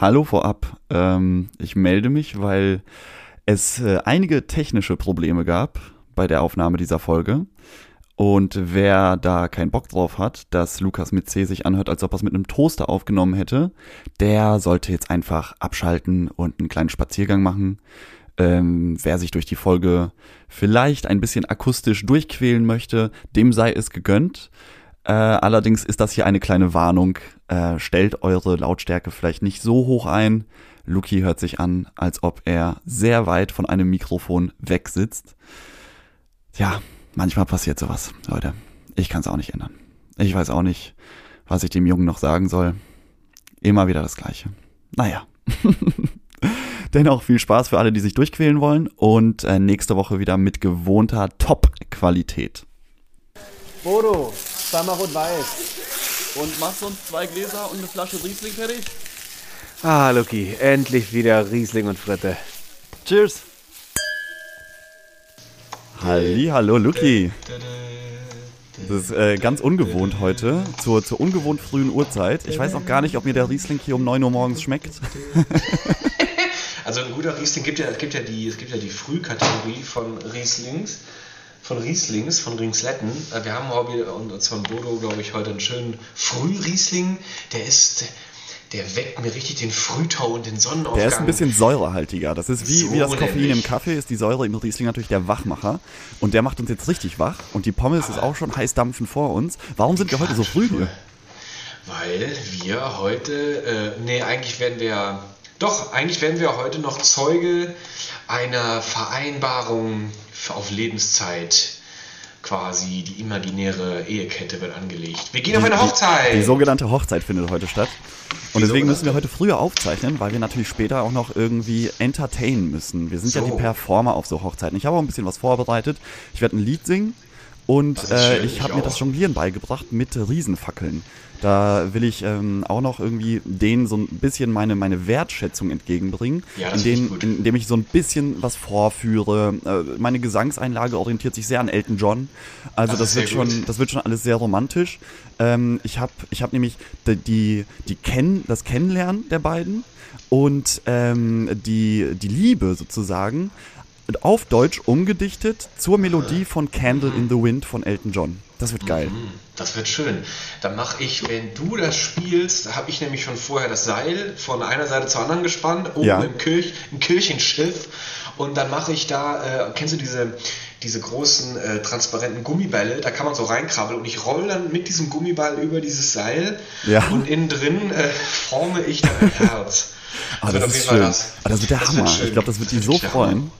hallo vorab. Ähm, ich melde mich, weil es äh, einige technische Probleme gab bei der Aufnahme dieser Folge. Und wer da keinen Bock drauf hat, dass Lukas mit C sich anhört, als ob er es mit einem Toaster aufgenommen hätte, der sollte jetzt einfach abschalten und einen kleinen Spaziergang machen. Ähm, wer sich durch die Folge vielleicht ein bisschen akustisch durchquälen möchte, dem sei es gegönnt. Äh, allerdings ist das hier eine kleine Warnung. Äh, stellt eure Lautstärke vielleicht nicht so hoch ein. Luki hört sich an, als ob er sehr weit von einem Mikrofon weg sitzt. Ja, manchmal passiert sowas, Leute. Ich kann es auch nicht ändern. Ich weiß auch nicht, was ich dem Jungen noch sagen soll. Immer wieder das Gleiche. Naja. Dennoch viel Spaß für alle, die sich durchquälen wollen und äh, nächste Woche wieder mit gewohnter Top-Qualität. Bodo, zweimal rot-weiß. Und machst du uns zwei Gläser und eine Flasche Riesling fertig? Ah, Luki, endlich wieder Riesling und Fritte. Cheers! Halli, hallo Luki. Das ist äh, ganz ungewohnt heute, zur, zur ungewohnt frühen Uhrzeit. Ich weiß noch gar nicht, ob mir der Riesling hier um 9 Uhr morgens schmeckt. Also ein guter Riesling gibt ja, es gibt ja die, es gibt ja die Frühkategorie von Rieslings, von Rieslings, von Ringsletten. Äh, Wir haben Hobby und uns von Bodo, glaube ich, heute einen schönen Frühriesling. Der ist, der weckt mir richtig den Frühtau und den Sonnenaufgang. Der ist ein bisschen säurehaltiger. Das ist wie, So wie das Koffein im. Kaffee, ist die Säure im Riesling natürlich der Wachmacher. Und der macht uns jetzt richtig wach. Und die Pommes ist auch schon heiß dampfen vor uns. Warum sind wir heute so früh hier? Weil wir heute, äh, nee, eigentlich werden wir, doch, eigentlich werden wir heute noch Zeuge einer Vereinbarung auf Lebenszeit. Quasi die imaginäre Ehekette wird angelegt. Wir gehen auf eine Hochzeit! Die sogenannte Hochzeit findet heute statt. Und Die deswegen müssen wir heute früher aufzeichnen, weil wir natürlich später auch noch irgendwie entertainen müssen. Wir sind ja So. die Performer auf so Hochzeiten. Ich habe auch ein bisschen was vorbereitet. Ich werde ein Lied singen und äh, ich habe mir auch. das Jonglieren beigebracht mit Riesenfackeln. Da will ich ähm, auch noch irgendwie denen so ein bisschen meine, meine Wertschätzung entgegenbringen, Ja, indem, ich indem ich so ein bisschen was vorführe. Äh, meine Gesangseinlage orientiert sich sehr an Elton John. Also Das das, wird schon, gut. das wird schon alles sehr romantisch. Ähm, ich habe ich hab nämlich die, die, die Kenn, das Kennenlernen der beiden und ähm, die, die Liebe sozusagen auf Deutsch umgedichtet zur Melodie von Candle in the Wind von Elton John. Das wird geil. Hm, Das wird schön. Dann mache ich, wenn du das spielst, habe ich nämlich schon vorher das Seil von einer Seite zur anderen gespannt, oben Ja. im, Kirch, im Kirchenschiff. Und dann mache ich da, äh, kennst du diese, diese großen äh, transparenten Gummibälle? Da kann man so reinkrabbeln und ich roll dann mit diesem Gummiball über dieses Seil Ja. und innen drin äh, forme ich dann ein Herz. Ah, wird das auf ist schön. das. Ah, das wird der Das Hammer. schön. ich glaube, das wird die wird so freuen. Hammer.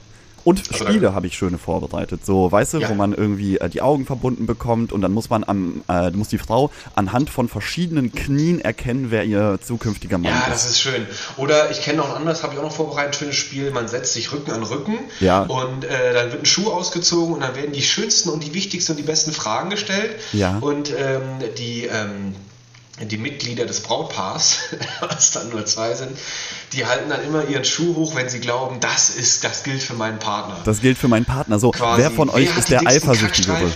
Und Spiele habe ich schöne vorbereitet. So, weißt du, Ja. wo man irgendwie äh, die Augen verbunden bekommt und dann muss man am, äh, muss die Frau anhand von verschiedenen Knien erkennen, wer ihr zukünftiger Mann Ja, ist. das ist schön. Oder ich kenne noch ein anderes, habe ich auch noch vorbereitet, ein schönes Spiel. Man setzt sich Rücken an Rücken Ja. und äh, dann wird ein Schuh ausgezogen und dann werden die schönsten und die wichtigsten und die besten Fragen gestellt. Ja. Und ähm, die, ähm, die Mitglieder des Brautpaars, was dann nur zwei sind, die halten dann immer ihren Schuh hoch, wenn sie glauben, das ist, das gilt für meinen Partner. Das gilt für meinen Partner. So, Quasi, wer von euch ist der Eifersüchtigere?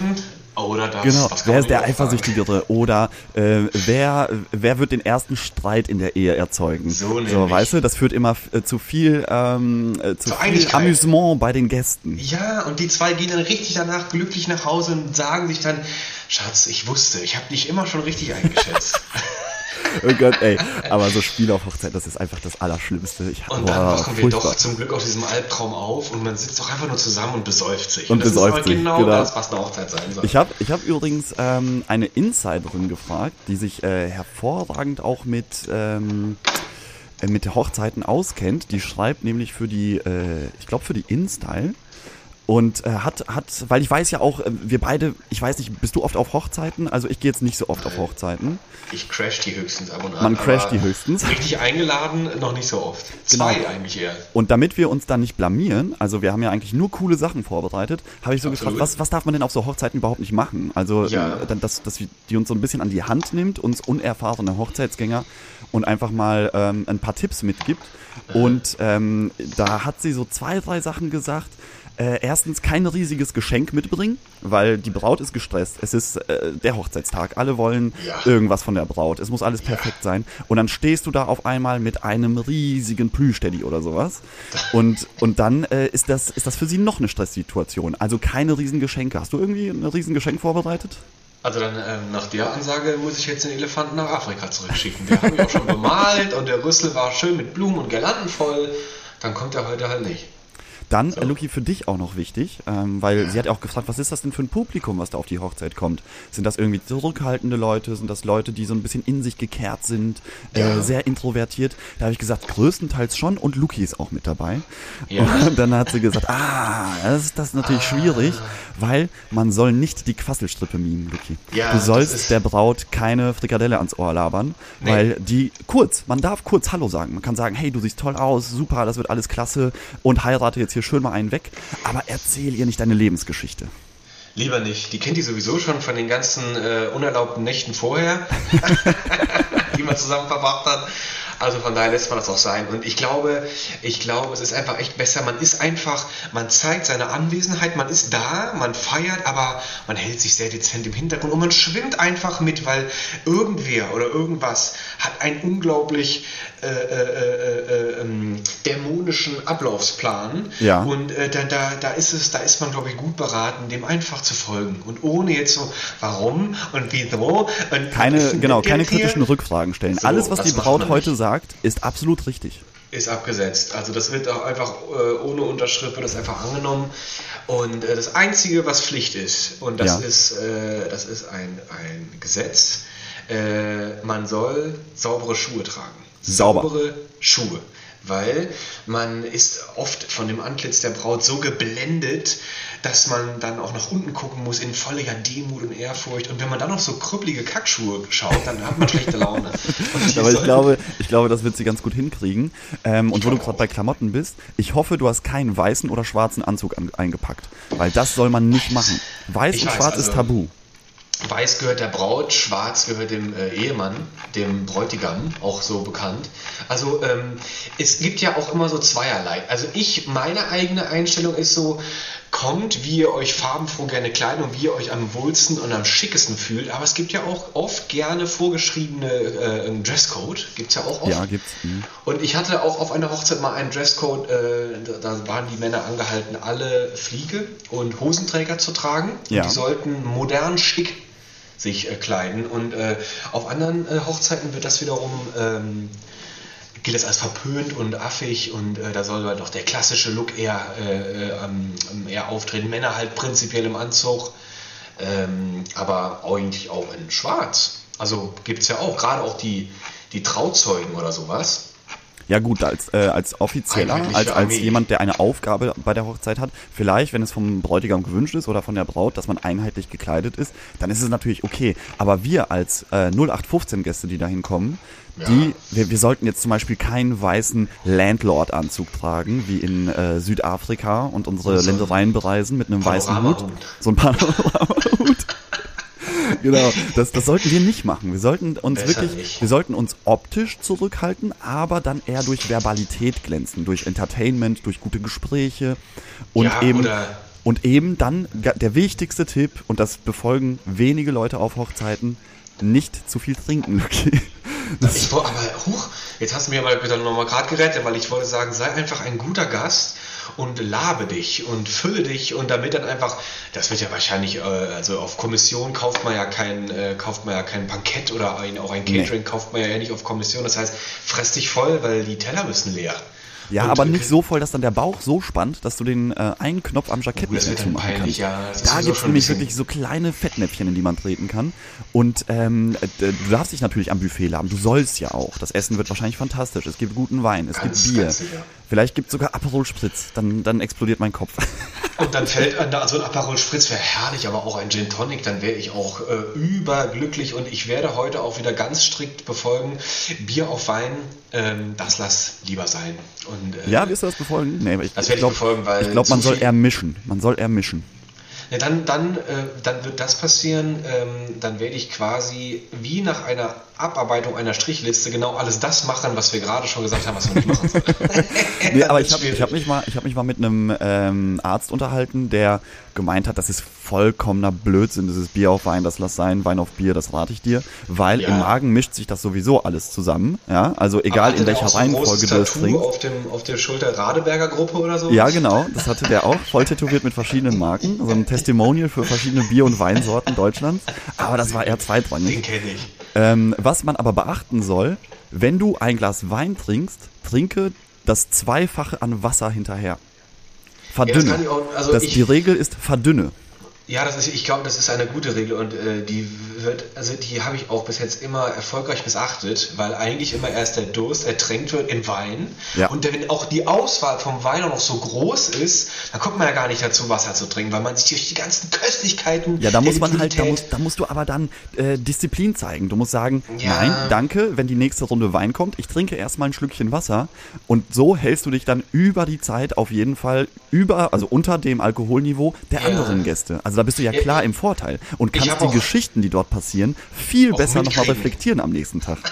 Oder das. Genau, das wer ist der. Eifersüchtigere? Oder äh, wer, wer wird den ersten Streit in der Ehe erzeugen? So so weißt du, das führt immer äh, zu viel, ähm, äh, zu viel. Amüsement bei den Gästen. Ja, und die zwei gehen dann richtig danach glücklich nach Hause und sagen sich dann, Schatz, ich wusste, ich habe dich immer schon richtig eingeschätzt. Oh Gott, ey. Aber so Spiele auf Hochzeit, das ist einfach das Allerschlimmste. Ich, Und dann wachen wir doch zum Glück aus diesem Albtraum auf und man sitzt doch einfach nur zusammen und besäuft sich. Und das besäuft ist sich, genau, genau. das, was eine Hochzeit sein soll. Ich habe ich hab übrigens ähm, eine Insiderin gefragt, die sich äh, hervorragend auch mit, ähm, äh, mit Hochzeiten auskennt. Die schreibt nämlich für die, äh, ich glaube für die InStyle. Und äh, hat, hat, weil ich weiß ja auch, äh, wir beide, ich weiß nicht, bist du oft auf Hochzeiten? Also ich gehe jetzt nicht so oft auf Hochzeiten. ich crash die höchstens ab und an. Man crasht die höchstens. Richtig eingeladen, noch nicht so oft. Genau. Zwei eigentlich eher. Und damit wir uns dann nicht blamieren, also wir haben ja eigentlich nur coole Sachen vorbereitet, habe ich so Absolut. gefragt, was, was darf man denn auf so Hochzeiten überhaupt nicht machen? Also, Ja. äh, dann, dass, dass die uns so ein bisschen an die Hand nimmt, uns unerfahrene Hochzeitsgänger und einfach mal ähm, ein paar Tipps mitgibt. Und ähm, da hat sie so zwei, drei Sachen gesagt, äh, erstens kein riesiges Geschenk mitbringen, weil die Braut ist gestresst. Es ist äh, der Hochzeitstag. Alle wollen Ja. irgendwas von der Braut. Es muss alles perfekt sein. Und dann stehst du da auf einmal mit einem riesigen Plüschteddy oder sowas. Und, und dann äh, ist, das, ist das für sie noch eine Stresssituation. Also keine riesen Geschenke. Hast du irgendwie ein riesen Geschenk vorbereitet? Also dann ähm, nach der Ansage muss ich jetzt den Elefanten nach Afrika zurückschicken. Der habe ich auch schon bemalt und der Rüssel war schön mit Blumen und Girlanden voll. Dann kommt er heute halt nicht. Dann, äh, Luki, für dich auch noch wichtig, ähm, weil sie hat ja auch gefragt, was ist das denn für ein Publikum, was da auf die Hochzeit kommt? Sind das irgendwie zurückhaltende Leute? Sind das Leute, die so ein bisschen in sich gekehrt sind, äh, Ja. sehr introvertiert? Da habe ich gesagt, größtenteils schon und Luki ist auch mit dabei. Ja. Und dann hat sie gesagt, ah, das ist, das natürlich schwierig, weil man soll nicht die Quasselstrippe mimen, Luki. Ja, du sollst der Braut keine Frikadelle ans Ohr labern, Nee. weil die kurz, man darf kurz Hallo sagen. Man kann sagen, hey, du siehst toll aus, super, das wird alles klasse und heirate jetzt hier schön mal einen weg, aber erzähl ihr nicht deine Lebensgeschichte. Lieber nicht. Die kennt die sowieso schon von den ganzen äh, unerlaubten Nächten vorher, die man zusammen verbracht hat. Also von daher lässt man das auch sein. Und ich glaube, ich glaube, es ist einfach echt besser. Man ist einfach, man zeigt seine Anwesenheit, man ist da, man feiert, aber man hält sich sehr dezent im Hintergrund und man schwimmt einfach mit, weil irgendwer oder irgendwas hat einen unglaublich äh, äh, äh, äh, ähm, dämonischen Ablaufsplan. Ja. Und äh, da, da, da ist es, da ist man, glaube ich, gut beraten, dem einfach zu folgen. Und ohne jetzt so, warum und wieso. Und Keine, genau, keine Hier kritischen Rückfragen stellen. So, Alles, was die Braut heute sagt, ist absolut richtig. Ist abgesetzt. Also das wird auch einfach äh, ohne Unterschrift wird das einfach angenommen. Und äh, das Einzige, was Pflicht ist, und das Ja. ist, äh, das ist ein, ein Gesetz, äh, man soll saubere Schuhe tragen. Sauber. Saubere Schuhe. Weil man ist oft von dem Antlitz der Braut so geblendet, dass man dann auch nach unten gucken muss in völliger Demut und Ehrfurcht. Und wenn man dann noch so krüppelige Kackschuhe schaut, dann hat man schlechte Laune. Aber ich glaube, ich glaube, das wird sie ganz gut hinkriegen. Ähm, und wo du gerade bei Klamotten bist, ich hoffe, du hast keinen weißen oder schwarzen Anzug an, eingepackt. Weil das soll man nicht machen. Weiß Ich und weiß, schwarz ist also- tabu. Weiß gehört der Braut, schwarz gehört dem äh, Ehemann, dem Bräutigam, auch so bekannt. Also ähm, es gibt ja auch immer so zweierlei. Also ich, meine eigene Einstellung ist so, kommt, wie ihr euch farbenfroh gerne kleidet und wie ihr euch am wohlsten und am schickesten fühlt. Aber es gibt ja auch oft gerne vorgeschriebene äh, Dresscode. Gibt es ja auch oft. Ja, gibt's. Mhm. Und ich hatte auch auf einer Hochzeit mal einen Dresscode, äh, da- da waren die Männer angehalten, alle Fliege und Hosenträger zu tragen. Ja. Und die sollten modern schick sich äh, kleiden. Und äh, auf anderen äh, Hochzeiten wird das wiederum, ähm, gilt das als verpönt und affig und äh, da soll halt auch der klassische Look eher, äh, äh, ähm, eher auftreten. Männer halt prinzipiell im Anzug, ähm, aber eigentlich auch in schwarz. Also gibt es ja auch, gerade auch die, die Trauzeugen oder sowas. Ja gut, als, äh, als Offizieller, als, als jemand, der eine Aufgabe bei der Hochzeit hat, vielleicht, wenn es vom Bräutigam gewünscht ist oder von der Braut, dass man einheitlich gekleidet ist, dann ist es natürlich okay. Aber wir als äh, 0815-Gäste, die da hinkommen, die, wir, wir sollten jetzt zum Beispiel keinen weißen Landlord-Anzug tragen, wie in äh, Südafrika und unsere so ein Ländereien bereisen mit einem weißen Hut. So ein Panoramahut. genau, das, das sollten wir nicht machen. Wir sollten uns Besser wirklich, nicht. wir sollten uns optisch zurückhalten, aber dann eher durch Verbalität glänzen, durch Entertainment, durch gute Gespräche und Ja, eben und eben dann der wichtigste Tipp und das befolgen wenige Leute auf Hochzeiten: nicht zu viel trinken. Okay. Das, Ich, aber, huch, jetzt hast du mir mal wieder nochmal gerade gerettet, weil ich wollte sagen, sei einfach ein guter Gast und labe dich und fülle dich und damit dann einfach, das wird ja wahrscheinlich, äh, also auf Kommission kauft man ja kein, äh, kauft man ja kein Bankett oder ein, auch ein Catering kauft man ja nicht auf Kommission. Das heißt, fress dich voll, weil die Teller müssen leer. ja, Und, aber nicht so voll, dass dann der Bauch so spannt, dass du den äh, einen Knopf am Jackett Oh, nicht mehr zumachen kannst. ja, da gibt es nämlich wirklich so kleine Fettnäpfchen, in die man treten kann. Und ähm, äh, du darfst dich natürlich am Buffet laben. Du sollst ja auch. Das Essen wird wahrscheinlich fantastisch. Es gibt guten Wein, es Ganz, gibt Bier. ganz sicher. Vielleicht gibt es sogar Aperol Spritz. Dann, dann explodiert mein Kopf. Und dann fällt an, also ein Aperol Spritz wäre herrlich, aber auch ein Gin Tonic, dann wäre ich auch äh, überglücklich und ich werde heute auch wieder ganz strikt befolgen, Bier auf Wein, ähm, das lass lieber sein. Und, äh, ja, wirst du das befolgen? Nee, ich, Das werde ich glaube, befolgen, weil ich glaub, man soll eher mischen. Man soll eher mischen. Ja, dann, dann, äh, dann wird das passieren, ähm, dann werde ich quasi wie nach einer Abarbeitung einer Strichliste genau alles das machen, was wir gerade schon gesagt haben, was wir nicht machen sollen. nee, aber ich habe hab mich, mal, hab mich mal mit einem ähm, Arzt unterhalten, der gemeint hat, das ist vollkommener Blödsinn, dieses Bier auf Wein, das lass sein, Wein auf Bier, das rate ich dir, weil Ja. im Magen mischt sich das sowieso alles zusammen, ja, also egal in welcher Reihenfolge du es trinkst. Auf, dem, auf der Schulter Radeberger Gruppe oder so? Ja, genau, das hatte der auch, voll tätowiert mit verschiedenen Marken, so ein Testimonial für verschiedene Bier- und Weinsorten Deutschlands, aber das war eher Den zweitrangig. kenne ich. Ähm, was man aber beachten soll, wenn du ein Glas Wein trinkst, trinke das Zweifache an Wasser hinterher. Verdünne. kann ich auch- also das, ich- die Regel ist verdünne. Ja, das ist, ich glaube, das ist eine gute Regel und äh, die wird, also die habe ich auch bis jetzt immer erfolgreich missachtet, weil eigentlich immer erst der Durst ertränkt wird in Wein. Ja. Und wenn auch die Auswahl vom Wein noch so groß ist, dann kommt man ja gar nicht dazu, Wasser zu trinken, weil man sich durch die ganzen Köstlichkeiten. Ja, da muss man halt, da musst, da musst du aber dann äh, Disziplin zeigen. Du musst sagen, Ja. nein, danke, wenn die nächste Runde Wein kommt, ich trinke erstmal ein Schlückchen Wasser und so hältst du dich dann über die Zeit auf jeden Fall über, also unter dem Alkoholniveau der Ja. anderen Gäste. Also da bist du ja Ja, klar ich- im Vorteil und kannst die Geschichten, die dort passieren, viel besser nochmal reflektieren am nächsten Tag.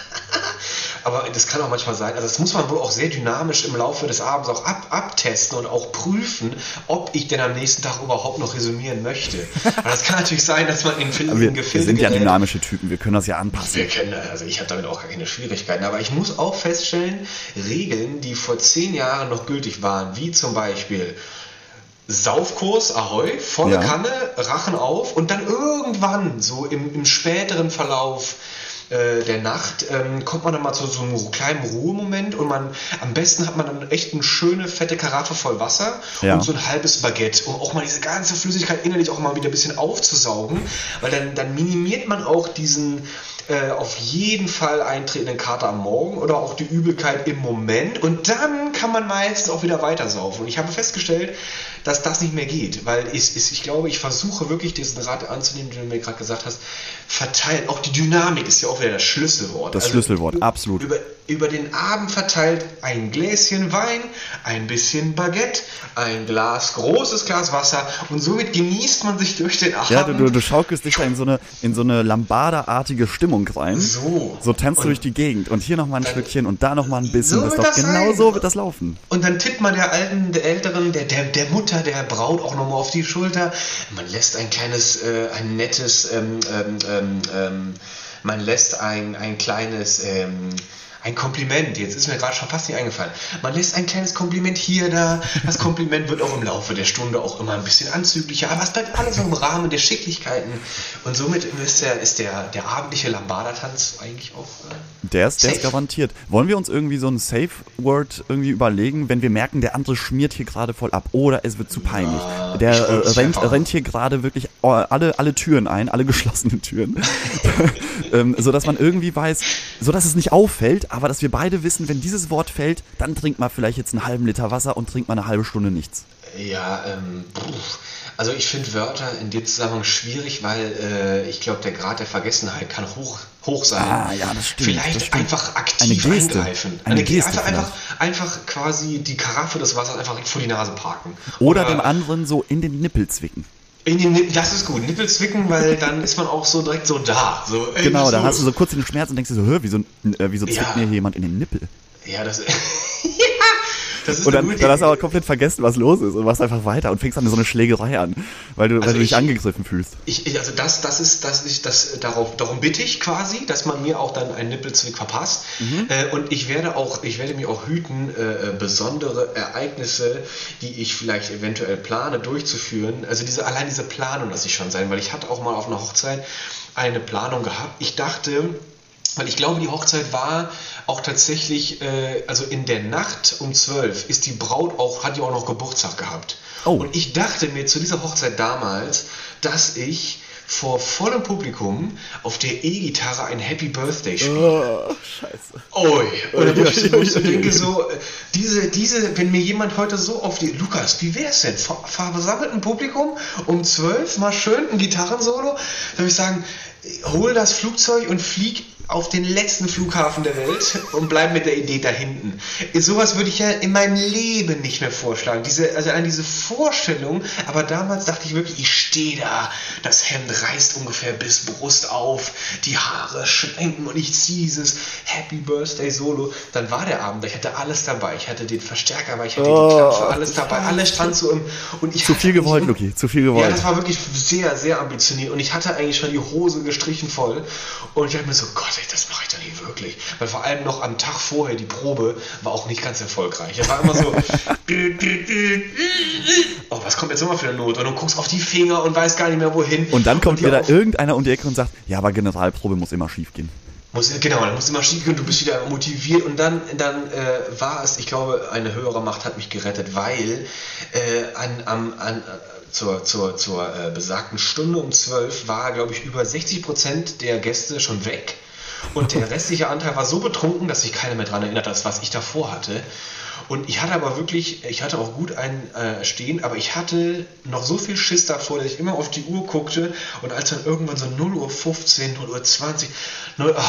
Aber das kann auch manchmal sein, also das muss man wohl auch sehr dynamisch im Laufe des Abends auch ab, abtesten und auch prüfen, ob ich denn am nächsten Tag überhaupt noch resümieren möchte. Weil das kann natürlich sein, dass man in, in Wir, wir Gefilde sind ja dynamische Typen, wir können das ja anpassen. Wir kennen das, also ich habe damit auch gar keine Schwierigkeiten. Aber ich muss auch feststellen, Regeln, die vor zehn Jahren noch gültig waren, wie zum Beispiel Saufkurs, Ahoi, volle Ja. Kanne, Rachen auf und dann irgendwann, so im, im späteren Verlauf äh, der Nacht, ähm, kommt man dann mal zu so einem kleinen Ruhemoment und man, am besten hat man dann echt eine schöne, fette Karaffe voll Wasser Ja. und so ein halbes Baguette, um auch mal diese ganze Flüssigkeit innerlich auch mal wieder ein bisschen aufzusaugen, weil dann, dann minimiert man auch diesen äh, auf jeden Fall eintretenden Kater am Morgen oder auch die Übelkeit im Moment und dann kann man meistens auch wieder weitersaufen. Und ich habe festgestellt, dass das nicht mehr geht, weil ich, ich, ich glaube, ich versuche wirklich diesen Rat anzunehmen, den du mir gerade gesagt hast, verteilt. Auch die Dynamik ist ja auch wieder das Schlüsselwort. Das Schlüsselwort, ü- absolut. Über, über den Abend verteilt ein Gläschen Wein, ein bisschen Baguette, ein Glas, großes Glas Wasser und somit genießt man sich durch den Abend. Ja, du, du, du schaukelst dich da in so eine, in so eine Lambada-artige Stimmung rein. So. So tanzt du durch die Gegend und hier nochmal ein Schlückchen und da nochmal ein bisschen. So das das genau sein. so wird das laufen. Und dann tippt man der Alten, der Älteren, der, der, der Mutter, der Braut auch nochmal auf die Schulter. Man lässt ein kleines, äh, ein nettes, ähm, ähm, ähm, ähm, man lässt ein, ein kleines, ähm, ein Kompliment, jetzt ist mir gerade schon fast nicht eingefallen. Man lässt ein kleines Kompliment hier, da. Das Kompliment wird auch im Laufe der Stunde auch immer ein bisschen anzüglicher, aber es bleibt alles im Rahmen der Schicklichkeiten. Und somit ist der, ist der, der abendliche Lambada-Tanz eigentlich auch. Äh, Der ist, der ist Safe. garantiert. Wollen wir uns irgendwie so ein Safe-Word irgendwie überlegen, wenn wir merken, der andere schmiert hier gerade voll ab oder es wird zu peinlich. ich der äh, rennt, rennt hier gerade wirklich äh, alle, alle Türen ein, alle geschlossenen Türen. ähm, so dass man irgendwie weiß, so dass es nicht auffällt, aber dass wir beide wissen, wenn dieses Wort fällt, dann trinkt man vielleicht jetzt einen halben Liter Wasser und trinkt mal eine halbe Stunde nichts. Ja, ähm, also ich finde Wörter in dem Zusammenhang schwierig, weil äh, ich glaube, der Grad der Vergessenheit kann hoch, hoch sein. Ah, ja, das stimmt, Vielleicht das stimmt. einfach aktiv Eine Geste. eingreifen. Eine Ge- Geste einfach, einfach, einfach quasi die Karaffe des Wassers einfach vor die Nase parken. Oder dem anderen so in den Nippel zwicken. In den das ist gut. Nippel zwicken, weil dann ist man auch so direkt so da. So, Genau, da hast du so kurz den Schmerz und denkst dir so, hör, wieso, äh, wieso zwickt Ja. mir hier jemand in den Nippel? Ja, das, das ist Und dann, dann hast du aber komplett vergessen, was los ist und machst einfach weiter und fängst dann so eine Schlägerei an, weil du, weil Also du dich ich- angegriffen fühlst. Ich, ich, also das, das ist, das ist, das, darauf, darum bitte ich quasi, dass man mir auch dann einen Nippelzwick verpasst. Äh, und ich werde auch, ich werde mich auch hüten, äh, besondere Ereignisse, die ich vielleicht eventuell plane, durchzuführen. Also diese, allein diese Planung lasse ich schon sein, weil ich hatte auch mal auf einer Hochzeit eine Planung gehabt. Ich dachte, weil ich glaube, die Hochzeit war auch tatsächlich, äh, also in der Nacht um 12 ist die Braut auch, hat die auch noch Geburtstag gehabt. Oh. Und ich dachte mir zu dieser Hochzeit damals, dass ich vor vollem Publikum auf der E-Gitarre ein Happy Birthday spiele. Oh, scheiße. Oi. Und wo ich, wo ich so denke, so, äh, diese, diese, wenn mir jemand heute so auf die, Lukas, wie wär's denn? Vor versammeltem Publikum um 12 mal schön ein Gitarrensolo, da würde ich sagen, hol das Flugzeug und flieg auf den letzten Flughafen der Welt und bleib mit der Idee da hinten. Sowas würde ich ja in meinem Leben nicht mehr vorschlagen. Diese, also an diese Vorstellung, aber damals dachte ich wirklich, ich stehe da, das Hemd reißt ungefähr bis Brust auf, die Haare schwenken und ich ziehe dieses Happy Birthday Solo. Dann war der Abend, ich hatte alles dabei. Ich hatte den Verstärker dabei, ich hatte Oh, die Klatsche, alles dabei, alles stand so im und ich Zu viel gewollt, wirklich- Luki, zu viel ja, gewollt. das war wirklich sehr, sehr ambitioniert und ich hatte eigentlich schon die Hose gestrichen voll und ich dachte mir so, Gott, ey, das mache ich doch nicht wirklich. Weil vor allem noch am Tag vorher die Probe war auch nicht ganz erfolgreich. Es war immer so, oh, was kommt jetzt nochmal für eine Not? Und du guckst auf die Finger und weißt gar nicht mehr wohin. Und dann kommt da auf- irgendeiner um die Ecke und sagt, ja, aber Generalprobe muss immer schief gehen. muss, genau, dann musst du immer schief gehen, du bist wieder motiviert und dann, dann äh, war es, ich glaube, eine höhere Macht hat mich gerettet, weil äh, an, am, an, äh, zur, zur, zur äh, besagten Stunde um 12 war, glaube ich, über 60 Prozent der Gäste schon weg und der restliche Anteil war so betrunken, dass sich keiner mehr daran erinnert hat, was ich davor hatte. Und ich hatte aber wirklich, ich hatte auch gut einen äh, stehen, aber ich hatte noch so viel Schiss davor, dass ich immer auf die Uhr guckte und als dann irgendwann so 0 Uhr 15, 0 Uhr 20, 0, ah,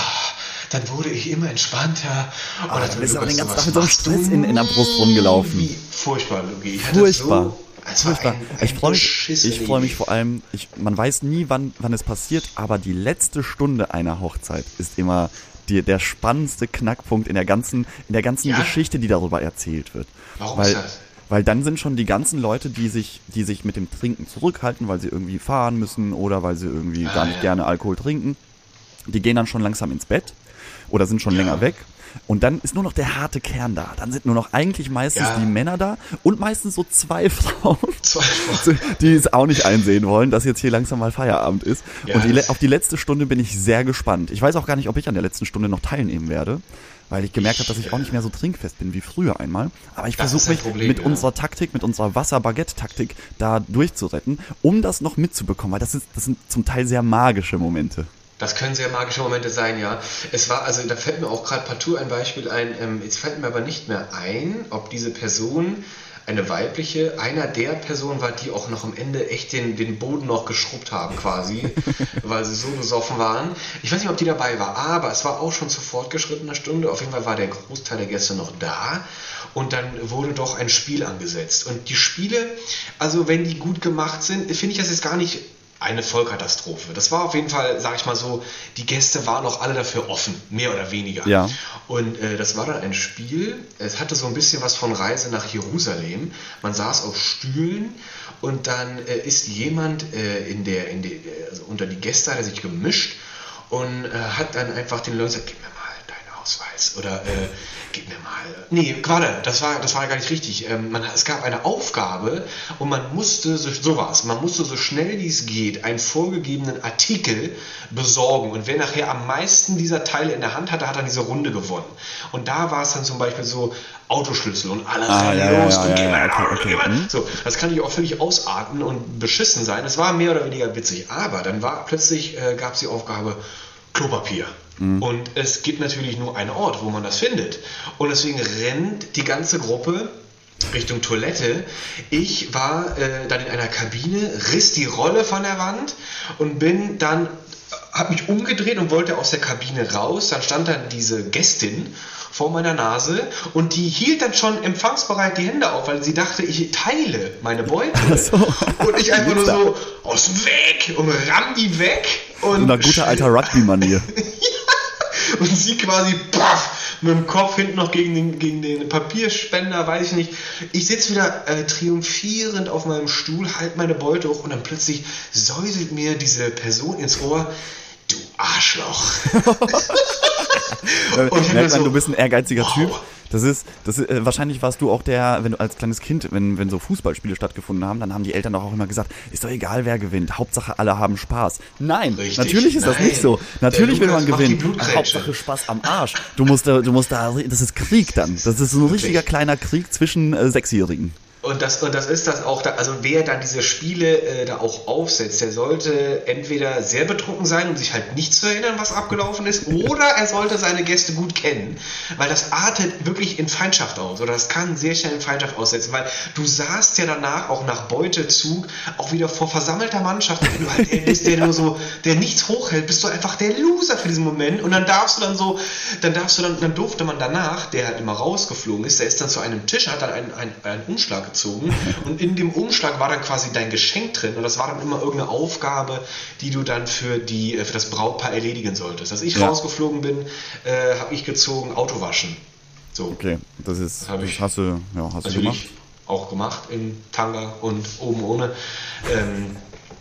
dann wurde ich immer entspannter. Und Ah, dann bist du aber den ganzen Tag mit so einem Stress in- in der Brust rumgelaufen. Wie furchtbar, Luki. Ich hatte Furchtbar. So, es war Furchtbar. ich freue mich, ich freue mich vor allem, ich, man weiß nie, wann, wann es passiert, aber die letzte Stunde einer Hochzeit ist immer die, der spannendste Knackpunkt in der ganzen, in der ganzen Ja. Geschichte, die darüber erzählt wird. Warum weil, ist das? Weil dann sind schon die ganzen Leute, die sich, die sich mit dem Trinken zurückhalten, weil sie irgendwie fahren müssen oder weil sie irgendwie Ah, gar nicht ja. gerne Alkohol trinken, die gehen dann schon langsam ins Bett oder sind schon Ja. länger weg. Und dann ist nur noch der harte Kern da. Dann sind nur noch eigentlich meistens Ja. die Männer da und meistens so zwei Frauen, Zwei so, die es auch nicht einsehen wollen, dass jetzt hier langsam mal Feierabend ist. Ja, und die, auf die letzte Stunde bin ich sehr gespannt. Ich weiß auch gar nicht, ob ich an der letzten Stunde noch teilnehmen werde, weil ich gemerkt habe, dass ich auch nicht mehr so trinkfest bin wie früher einmal. Aber ich versuche mich Problem, mit ja. unserer Taktik, mit unserer Wasser-Baguette-Taktik da durchzuretten, um das noch mitzubekommen, weil das, ist, das sind zum Teil sehr magische Momente. Das können sehr magische Momente sein, ja. Es war, also da fällt mir auch gerade partout ein Beispiel ein, ähm, jetzt fällt mir aber nicht mehr ein, ob diese Person eine weibliche, einer der Personen war, die auch noch am Ende echt den, den Boden noch geschrubbt haben quasi, weil sie so besoffen waren. Ich weiß nicht, ob die dabei war, aber es war auch schon zu fortgeschrittener Stunde. Auf jeden Fall war der Großteil der Gäste noch da und dann wurde doch ein Spiel angesetzt. Und die Spiele, also wenn die gut gemacht sind, finde ich das jetzt gar nicht eine Vollkatastrophe. Das war auf jeden Fall, sag ich mal so, die Gäste waren auch alle dafür offen, mehr oder weniger. Ja. Und äh, das war dann ein Spiel, es hatte so ein bisschen was von Reise nach Jerusalem. Man saß auf Stühlen und dann äh, ist jemand äh, in der, in die, also unter die Gäste hat er sich gemischt und äh, hat dann einfach den Leuten gesagt, gib mir mal Ausweis oder äh, gib mir mal. Nee, warte, das war, das war gar nicht richtig. Ähm, man, es gab eine Aufgabe und man musste, so, so war es, man musste so schnell wie es geht einen vorgegebenen Artikel besorgen. Und wer nachher am meisten dieser Teile in der Hand hatte, hat dann diese Runde gewonnen. Und da war es dann zum Beispiel so Autoschlüssel und alle Ah, rennen ja, los ja, und ja, gehen ja, okay, okay, mhm. So, das kann ich auch völlig ausarten und beschissen sein. Es war mehr oder weniger witzig. Aber dann war plötzlich äh, gab es die Aufgabe Klopapier. Und es gibt natürlich nur einen Ort, wo man das findet. Und deswegen rennt die ganze Gruppe Richtung Toilette. Ich war äh, dann in einer Kabine, riss die Rolle von der Wand und bin dann, habe mich umgedreht und wollte aus der Kabine raus. Dann stand dann diese Gästin vor meiner Nase und die hielt dann schon empfangsbereit die Hände auf, weil sie dachte, ich teile meine Beute. Und ich einfach nur so aus dem Weg und ramm die weg. Und In einer gute alter Rugby-Manier. und sie quasi paff, mit dem Kopf hinten noch gegen den, gegen den Papierspender, weiß ich nicht. Ich sitze wieder äh, triumphierend auf meinem Stuhl, halt meine Beute hoch und dann plötzlich säuselt mir diese Person ins Ohr, du Arschloch. Und Merkt man, so, du bist ein ehrgeiziger wow. Typ. Das ist, das ist, äh, wahrscheinlich warst du auch der, wenn du als kleines Kind, wenn, wenn so Fußballspiele stattgefunden haben, dann haben die Eltern doch auch immer gesagt, ist doch egal, wer gewinnt. Hauptsache alle haben Spaß. Nein, Richtig, natürlich ist das nein. nicht so. Natürlich will man gewinnen. Hauptsache Spaß am Arsch. Du musst da, du musst da, das ist Krieg dann. Das ist so ein richtiger kleiner Krieg zwischen äh, Sechsjährigen. Und das, und das ist das auch, da, also wer dann diese Spiele äh, da auch aufsetzt, der sollte entweder sehr betrunken sein, um sich halt nicht zu erinnern, was abgelaufen ist, oder er sollte seine Gäste gut kennen, weil das artet wirklich in Feindschaft aus, oder das kann sehr schnell in Feindschaft aussetzen, weil du saßt ja danach auch nach Beutezug auch wieder vor versammelter Mannschaft, wenn du halt der bist, der nur so, der nichts hochhält, bist du einfach der Loser für diesen Moment. Und dann darfst du dann so, dann darfst du dann, dann durfte man danach, der halt immer rausgeflogen ist, der ist dann zu einem Tisch, hat dann einen, einen, einen Umschlag gezogen und in dem Umschlag war dann quasi dein Geschenk drin und das war dann immer irgendeine Aufgabe, die du dann für, die, äh, für das Brautpaar erledigen solltest. Als ich Ja. rausgeflogen bin, äh, habe ich gezogen Auto waschen. So. Okay, das ist, Hab ich. hast du, ja, hast du gemacht. Auch gemacht in Tanga und oben ohne. Ähm,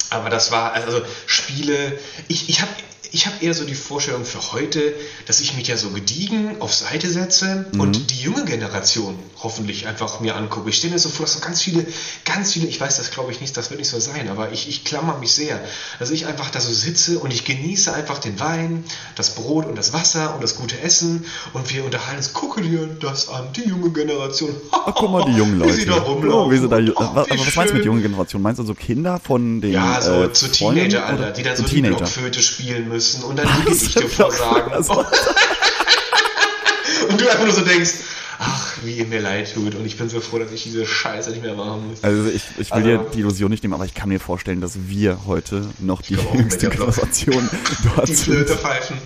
aber das war, also Spiele, ich, ich habe ich hab eher so die Vorstellung für heute, dass ich mich ja so gediegen auf Seite setze Mhm. und die junge Generation hoffentlich einfach mir angucke. Ich stelle mir so vor, dass so ganz viele, ganz viele, ich weiß das glaube ich nicht, das wird nicht so sein, aber ich, ich klammer mich sehr, dass ich einfach da so sitze und ich genieße einfach den Wein, das Brot und das Wasser und das gute Essen und wir unterhalten uns, gucke dir das an, die junge Generation. Ach, guck mal, die jungen Leute. Wie sie da rumlaufen. wie sie da, Oh, aber wie was meinst du mit jungen Generation? Meinst du so Kinder von den Ja, so äh, zu Teenager-Alter, die dann so die Teenager. Blockflöte spielen müssen und dann die Gedichte vorsagen. Was? Und du einfach nur so denkst, ach, wie ihr mir leid tut und ich bin so froh, dass ich diese Scheiße nicht mehr machen muss. Also ich, ich will Also- dir die Illusion nicht nehmen, aber ich kann mir vorstellen, dass wir heute noch die jüngste Generation dort Die sind. Flöte pfeifen.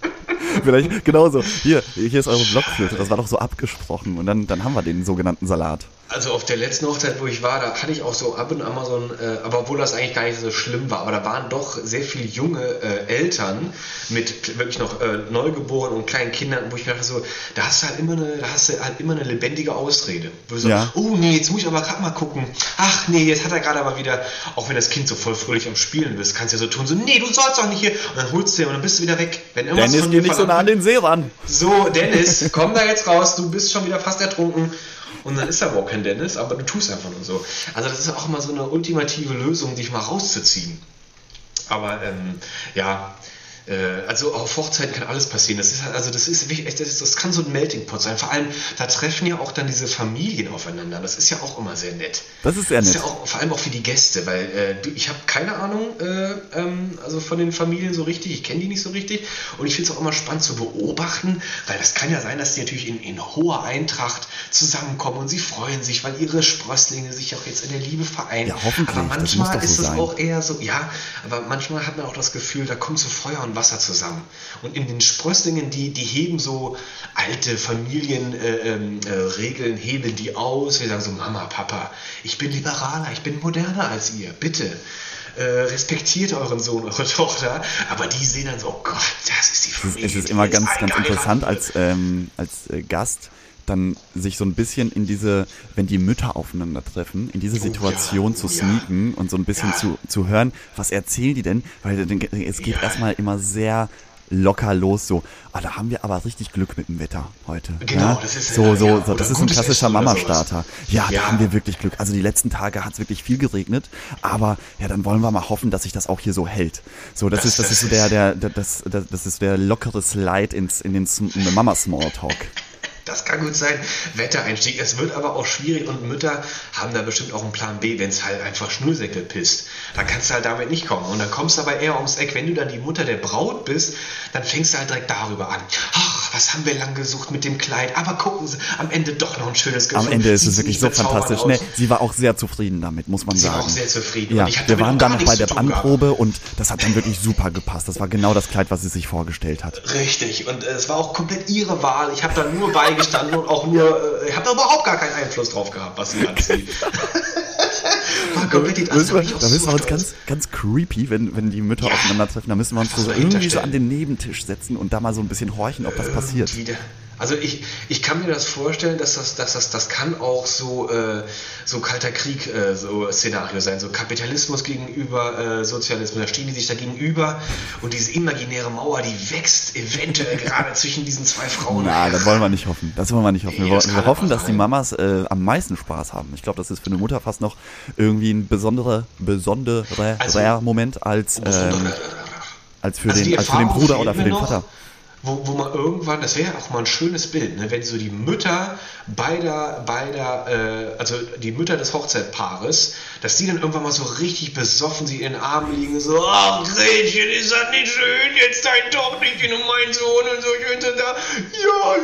Vielleicht genauso. Hier, hier ist eure Blockflöte. Das war doch so abgesprochen. Und dann, dann haben wir den sogenannten Salat. Also auf der letzten Hochzeit, wo ich war, da hatte ich auch so ab und an mal so ein, äh, aber obwohl das eigentlich gar nicht so schlimm war, aber da waren doch sehr viele junge äh, Eltern mit wirklich noch äh, Neugeborenen und kleinen Kindern, wo ich mir dachte so, da hast du halt immer eine, da hast du halt immer eine lebendige Ausrede. Wo so, Ja. oh nee, jetzt muss ich aber gerade mal gucken. Ach nee, jetzt hat er gerade aber wieder, auch wenn das Kind so voll fröhlich am Spielen ist, kannst du ja so tun, so, nee, du sollst doch nicht hier. Und dann holst du dir und dann bist du wieder weg. Wenn irgendwas Dennis, von geh dir nicht so nah an den See ran. so, Dennis, komm da jetzt raus, du bist schon wieder fast ertrunken. Und dann ist da überhaupt kein Dennis, aber du tust einfach nur so. Also das ist auch immer so eine ultimative Lösung, dich mal rauszuziehen. Aber ähm, ja, also auf Hochzeiten kann alles passieren. Das ist halt, also das ist wirklich, das, ist, das kann so ein Melting Pot sein. Vor allem, da treffen ja auch dann diese Familien aufeinander. Das ist ja auch immer sehr nett. Das ist sehr Das ist nett. ja auch vor allem auch für die Gäste, weil äh, ich habe keine Ahnung äh, ähm, also von den Familien so richtig, ich kenne die nicht so richtig und ich finde es auch immer spannend zu beobachten, weil das kann ja sein, dass die natürlich in, in hoher Eintracht zusammenkommen und sie freuen sich, weil ihre Sprösslinge sich auch jetzt in der Liebe vereinen. Ja, hoffentlich. Aber Das manchmal so ist es auch eher so, ja, aber manchmal hat man auch das Gefühl, da kommt so Feuer und Wasser zusammen. Und in den Sprösslingen, die, die heben so alte Familienregeln, äh, ähm, äh, Regeln, heben die aus. Wir sagen so, Mama, Papa, ich bin liberaler, ich bin moderner als ihr, bitte. Äh, respektiert euren Sohn, eure Tochter, aber die sehen dann so, oh Gott, das ist die Es ist, Familie. es ist immer ganz, ganz interessant als, ähm, als äh, Gast dann sich so ein bisschen in diese, wenn die Mütter aufeinandertreffen, in diese Oh ja, Situation oh zu ja. sneaken und so ein bisschen Ja. zu, zu hören, was erzählen die denn? Weil es geht Ja. erstmal immer sehr locker los, so, ah, da haben wir aber richtig Glück mit dem Wetter heute. Genau, ja? das ist- so, so, ja, so das ist ein klassischer Mama-Starter. Ja, Ja. da haben wir wirklich Glück. Also die letzten Tage hat es wirklich viel geregnet, aber ja, dann wollen wir mal hoffen, dass sich das auch hier so hält. So, das, Das- ist, das, das ist so der, der, der das, das, das ist der lockere Slide ins, in den Sm- in den Mama-Smalltalk. Das kann gut sein. Wettereinstieg. Es wird aber auch schwierig und Mütter haben da bestimmt auch einen Plan B, wenn es halt einfach Schnürsenkel pisst. Dann kannst du halt damit nicht kommen. Und dann kommst du aber eher ums Eck. Wenn du dann die Mutter der Braut bist, dann fängst du halt direkt darüber an. Ach, was haben wir lang gesucht mit dem Kleid. Aber gucken Sie, am Ende doch noch ein schönes Am gefunden. Ende ist es sie wirklich so fantastisch. Nee, sie war auch sehr zufrieden damit, muss man Sie war sagen. auch sehr zufrieden. Ja, Und ich hatte wir waren dann noch bei der gehabt. Anprobe und das hat dann wirklich super gepasst. Das war genau das Kleid, was sie sich vorgestellt hat. Richtig, und äh, es war auch komplett ihre Wahl. Ich habe da nur beigestanden und auch nur, äh, ich habe da überhaupt gar keinen Einfluss drauf gehabt, was sie anzieht. war komplett die Da müssen wir, bin ich auch da müssen wir uns ganz, ganz creepy, wenn, wenn die Mütter Ja. aufeinandertreffen, da müssen wir uns so irgendwie so an den Nebentisch setzen und da mal so ein bisschen horchen, ob das passiert. Wieder. Also ich, ich kann mir das vorstellen, dass das, dass das, das kann auch so, äh, so kalter Krieg äh, so Szenario sein, so Kapitalismus gegenüber äh, Sozialismus. Da stehen die sich da gegenüber und diese imaginäre Mauer, die wächst eventuell gerade zwischen diesen zwei Frauen. Na, das wollen wir nicht hoffen. Das wollen wir nicht hoffen. Nee, Wir, wir hoffen, dass die sein. Mamas äh, am meisten Spaß haben. Ich glaube, das ist für eine Mutter fast noch irgendwie ein besonderer, besonderer Also- Moment als, ähm, als für Also die den, als für den Bruder oder für den noch. Wo, wo man irgendwann, das wäre ja auch mal ein schönes Bild, ne, wenn so die Mütter beider, beider äh, also die Mütter des Hochzeitpaares, dass die dann irgendwann mal so richtig besoffen sie in den Armen liegen, so, ach Gretchen, ist das nicht schön, jetzt dein Tochterchen und mein Sohn und so schön sind da. Ja,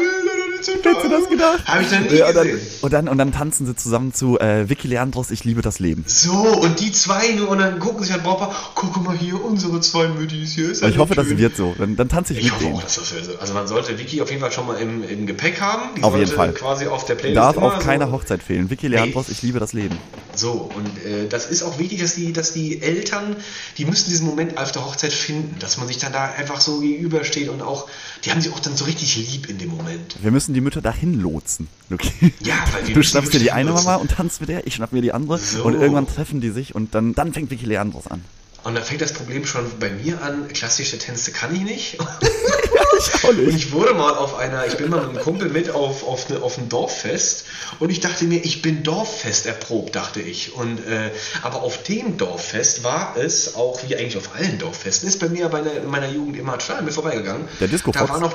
das ist Hättest du das gedacht? Habe ich dann nie Ja, und, dann, und, dann, und dann tanzen sie zusammen zu äh, Vicky Leandros, Ich liebe das Leben. So, und die zwei nur, und dann gucken sich halt Brautpaar, guck mal hier, unsere zwei Müttis hier. Ist ich das hoffe, das schön. wird so. Dann, dann tanze ich, Ich mit hoffe denen. auch, ist. Also man sollte Vicky auf jeden Fall schon mal im, im Gepäck haben. Die Auf jeden Fall. quasi auf der Playlist Darf auf keiner so, Hochzeit fehlen. Vicky Leandros, Ich liebe das Leben. So, und äh, das ist auch wichtig, dass die, dass die Eltern, die müssen diesen Moment auf der Hochzeit finden, dass man sich dann da einfach so gegenübersteht und auch, die haben sich auch dann so richtig lieb in dem Moment. Wir müssen die Mütter dahin lotsen. Okay? Ja, weil wir Du schnappst dir die eine lotsen. Mama und tanzt mit der, ich schnapp mir die andere So. und irgendwann treffen die sich und dann, dann fängt Vicky Leandros an. Und da fängt das Problem schon bei mir an, klassische Tänze kann ich nicht. Ich auch Und nicht. ich wurde mal auf einer, ich bin mal mit einem Kumpel mit auf, auf, eine, auf ein Dorffest und ich dachte mir, ich bin Dorffest erprobt, dachte ich. Und, äh, aber auf dem Dorffest war es, auch wie eigentlich auf allen Dorffesten, ist bei mir bei in meiner Jugend immer total an mir vorbeigegangen. Der Disco Da war noch,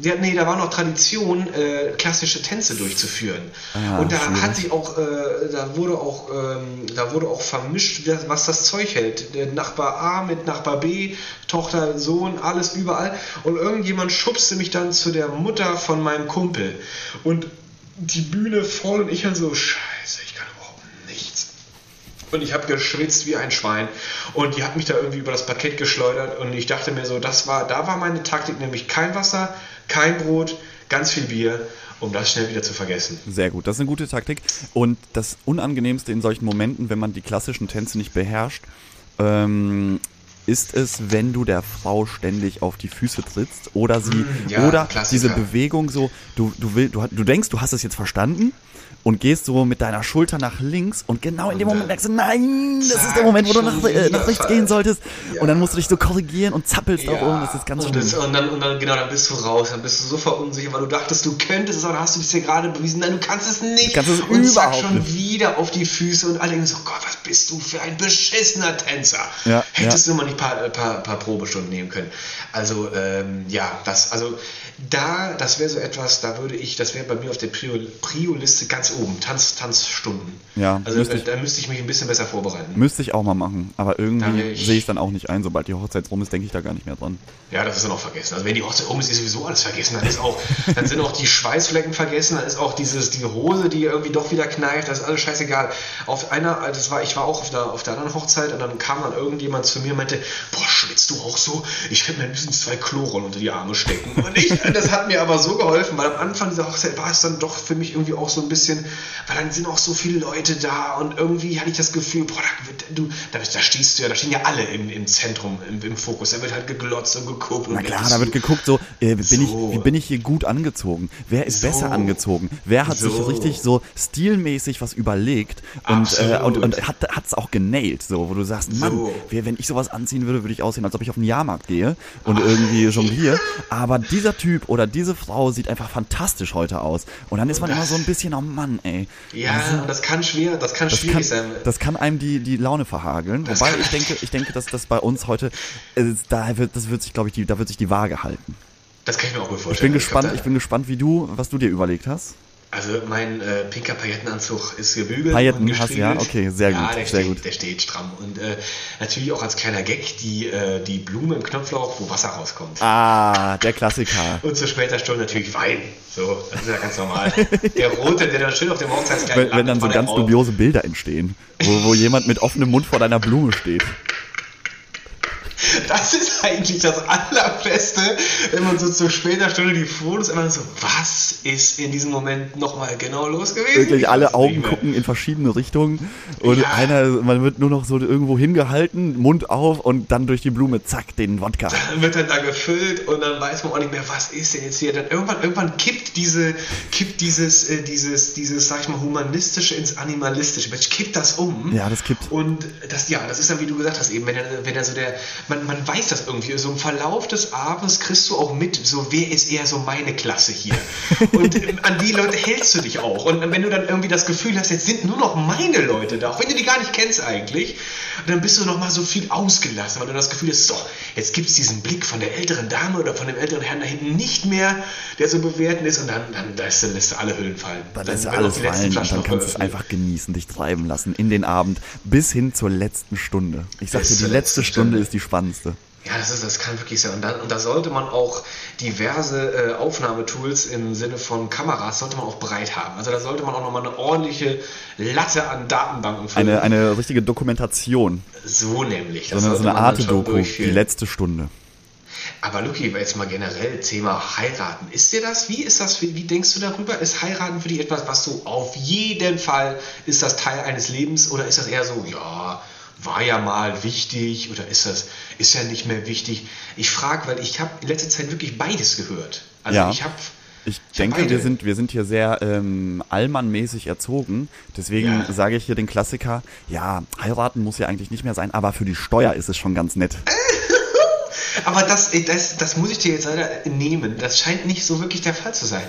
ja, nee, da war noch Tradition, äh, klassische Tänze durchzuführen. Ah, und da schwierig. hat sich auch, äh, da wurde auch, ähm, da wurde auch vermischt, was das Zeug hält. Der Nachbar A mit Nachbar B, Tochter, Sohn, alles überall. Und irgendjemand schubste mich dann zu der Mutter von meinem Kumpel. Und die Bühne voll und ich dann so, scheiße, ich kann überhaupt nichts. Und ich habe geschwitzt wie ein Schwein. Und die hat mich da irgendwie über das Parkett geschleudert. Und ich dachte mir so, das war, da war meine Taktik, nämlich kein Wasser, kein Brot, ganz viel Bier, um das schnell wieder zu vergessen. Sehr gut, das ist eine gute Taktik. Und das Unangenehmste in solchen Momenten, wenn man die klassischen Tänze nicht beherrscht, ähm, ist es, wenn du der Frau ständig auf die Füße trittst oder sie Mm, ja, oder Klassiker. diese Bewegung so, du, du, will, du, du denkst, du hast es jetzt verstanden und gehst so mit deiner Schulter nach links und genau in dem Und Moment merkst du, nein, das ist der Moment, wo du nach, äh, nach rechts gehen solltest Ja. und dann musst du dich so korrigieren und zappelst auch um, das ist ganz und, das, und, dann, und dann, genau, dann bist du raus, dann bist du so verunsichert, weil du dachtest, du könntest es, aber dann hast du es dir gerade bewiesen, nein, du kannst es nicht. Du kannst es und zack, überhaupt schon nicht. wieder auf die Füße und alle denken so, Gott, was bist du für ein beschissener Tänzer. Ja, Hättest du mal nicht ein paar, äh, paar, paar Probestunden nehmen können. Also, ähm, ja, das, also, da, das wäre so etwas, da würde ich, das wäre bei mir auf der Prio- Prio-Liste ganz oben, Tanz, Tanzstunden. Ja, also müsste äh, ich- da müsste ich mich ein bisschen besser vorbereiten. Müsste ich auch mal machen, aber irgendwie ich- sehe ich dann auch nicht ein. Sobald die Hochzeit rum ist, denke ich da gar nicht mehr dran. Ja, das ist dann auch vergessen. Also wenn die Hochzeit um ist, ist sowieso alles vergessen. Dann ist auch, dann sind auch die Schweißflecken vergessen, dann ist auch dieses, die Hose, die irgendwie doch wieder kneift, das ist alles scheißegal. Auf einer, das war, ich war auch auf der, auf der anderen Hochzeit und dann kam dann irgendjemand zu mir und meinte, boah, schwitzt du auch so? Ich könnte mir mindestens zwei Chlorollen unter die Arme stecken. Und ich, das hat mir aber so geholfen, weil am Anfang dieser Hochzeit war es dann doch für mich irgendwie auch so ein bisschen, weil dann sind auch so viele Leute da und irgendwie hatte ich das Gefühl, boah, da, du, da, da stehst du ja, da stehen ja alle im, im Zentrum, im, im Fokus. Da wird halt geglotzt und geguckt. Na klar, da wird geguckt, so, äh, bin, So. ich, wie bin ich hier gut angezogen? Wer ist So. besser angezogen? Wer hat sich So. richtig so stilmäßig was überlegt und, äh, und, und hat es auch genailt, so, wo du sagst, Mann, wer, wenn ich sowas anziehen würde, würde ich aussehen, als ob ich auf den Jahrmarkt gehe und irgendwie jongliere. Aber dieser Typ oder diese Frau sieht einfach fantastisch heute aus. Und dann ist man immer so ein bisschen, oh Mann, ey. Ja, das kann schwer, das kann Das schwierig kann, sein. das kann einem die, die Laune verhageln. Das Wobei ich denke, ich denke, dass das bei uns heute, äh, da wird, das wird sich, glaube ich, die, da wird sich die Waage halten. Das kann ich mir auch gut Ich vorstellen. bin glaub, gespannt, ich bin gespannt, wie du, was du dir überlegt hast. Also mein äh, pinker Paillettenanzug ist gebügelt Pailletten und hast du, ja? Okay, sehr ja, gut, Der sehr steht, gut. Der steht stramm. Und äh, natürlich auch als kleiner Gag die, äh, die Blume im Knopflauch, wo Wasser rauskommt. Ah, der Klassiker. Und zu später Stunde natürlich Wein. So, das ist ja ganz normal. der rote, der dann schön auf dem Hochzeitskleid Wenn, wenn dann so ganz dubiose Bilder entstehen, wo, wo jemand mit offenem Mund vor deiner Blume steht. Das ist eigentlich das Allerbeste, wenn man so zu später Stunde die Fotos immer so, was ist in diesem Moment nochmal genau los gewesen? Wirklich Ich alle Augen gucken in verschiedene Richtungen und Ja. einer, man wird nur noch so irgendwo hingehalten, Mund auf und dann durch die Blume, zack, den Wodka. Dann wird dann da gefüllt und dann weiß man auch nicht mehr, was ist denn jetzt hier. Dann irgendwann, irgendwann kippt diese, kippt dieses, äh, dieses, dieses, sag ich mal, humanistische ins animalistische. Mensch, kippt das um. Ja, das kippt. Und das, ja, das ist dann, wie du gesagt hast, eben, wenn er, wenn er so der, man, man weiß das irgendwie. So im Verlauf des Abends kriegst du auch mit, so wer ist eher so meine Klasse hier. Und ähm, an die Leute hältst du dich auch. Und wenn du dann irgendwie das Gefühl hast, jetzt sind nur noch meine Leute da, auch wenn du die gar nicht kennst eigentlich, dann bist du noch mal so viel ausgelassen, weil du das Gefühl hast, so, jetzt gibt es diesen Blick von der älteren Dame oder von dem älteren Herrn da hinten nicht mehr, der so bewertend ist und dann, dann da ist, lässt du alle Hüllen fallen. Dann Dann lässt du alles fallen und dann kannst du es einfach genießen, dich treiben lassen in den Abend bis hin zur letzten Stunde. Ich sag dir, die letzte Stunde ist die spannendste. Ja, das, ist, das kann wirklich sein. Und, dann, und da sollte man auch diverse äh, Aufnahmetools im Sinne von Kameras sollte man auch bereit haben. Also da sollte man auch nochmal eine ordentliche Latte an Datenbanken füllen. Eine, eine richtige Dokumentation, so nämlich. so eine, so eine schon Arte-Doku, die letzte Stunde. Aber Luki, jetzt mal generell Thema heiraten. Ist dir das, wie ist das, wie, wie denkst du darüber? Ist heiraten für dich etwas, was du auf jeden Fall, ist das Teil eines Lebens oder ist das eher so, ja, war ja mal wichtig oder ist das, ist ja nicht mehr wichtig? Ich frage, weil ich habe in letzter Zeit wirklich beides gehört. Also Ja. ich habe Ich denke, beide. wir sind, wir sind hier sehr ähm, allmannmäßig erzogen. Deswegen Ja. sage ich hier den Klassiker, ja, heiraten muss ja eigentlich nicht mehr sein, aber für die Steuer ist es schon ganz nett. Aber das, das, das muss ich dir jetzt leider nehmen. Das scheint nicht so wirklich der Fall zu sein.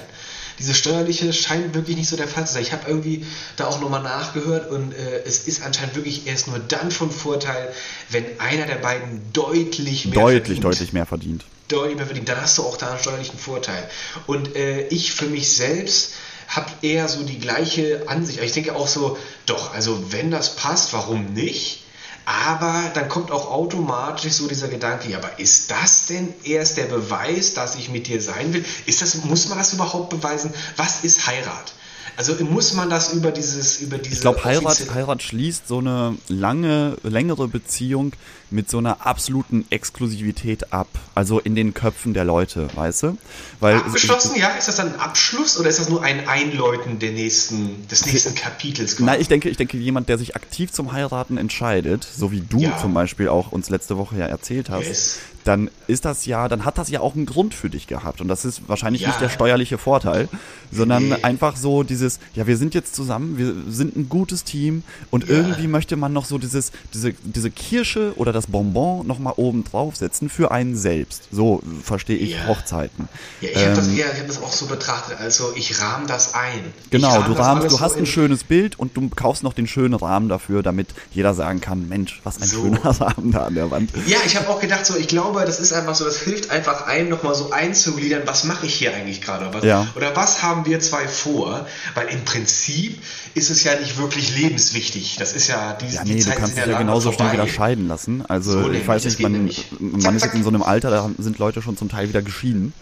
Diese steuerliche scheint wirklich nicht so der Fall zu sein. Ich habe irgendwie da auch nochmal nachgehört und äh, es ist anscheinend wirklich erst nur dann von Vorteil, wenn einer der beiden deutlich mehr deutlich, verdient. deutlich mehr verdient. deutlich mehr verdient, dann hast du auch da einen steuerlichen Vorteil. Und äh, ich für mich selbst habe eher so die gleiche Ansicht. Aber Ich denke auch so, doch, also wenn das passt, warum nicht? Aber dann kommt auch automatisch so dieser Gedanke, ja, aber ist das denn erst der Beweis, dass ich mit dir sein will? Ist das, muss man das überhaupt beweisen? Was ist Heirat? Also muss man das über dieses, über diese Ich glaube, Heirat, Heirat schließt so eine lange, längere Beziehung mit so einer absoluten Exklusivität ab. Also in den Köpfen der Leute, weißt du? Weil Abgeschlossen, ja? Ist das dann ein Abschluss oder ist das nur ein Einläuten der nächsten, des nächsten Kapitels? quasi? Nein, ich denke, ich denke, jemand, der sich aktiv zum Heiraten entscheidet, so wie du Ja. zum Beispiel auch uns letzte Woche ja erzählt hast, Yes. Dann ist das ja, dann hat das ja auch einen Grund für dich gehabt. Und das ist wahrscheinlich Ja. nicht der steuerliche Vorteil, sondern Nee. einfach so dieses, ja, wir sind jetzt zusammen, wir sind ein gutes Team und Ja. irgendwie möchte man noch so dieses, diese, diese Kirsche oder das Bonbon nochmal oben draufsetzen für einen selbst. So verstehe ich Ja. Hochzeiten. Ja, ich habe das Ähm, eher, ich habe das auch so betrachtet, also ich rahm das ein. Genau, rahm du rahmst, du so hast ein in- schönes Bild und du kaufst noch den schönen Rahmen dafür, damit jeder sagen kann, Mensch, was ein So. schöner Rahmen da an der Wand. Ja, ich habe auch gedacht, so, ich glaube, das ist einfach so, das hilft einfach einem nochmal so einzugliedern, was mache ich hier eigentlich gerade? Was, Ja. Oder was haben wir zwei vor? Weil im Prinzip ist es ja nicht wirklich lebenswichtig. Das ist ja, die, Ja, die nee, du kannst dich ja genauso schnell vorbei. wieder scheiden lassen. Also So ich nämlich, weiß nicht, man, man ist jetzt in so einem Alter, da sind Leute schon zum Teil wieder geschieden.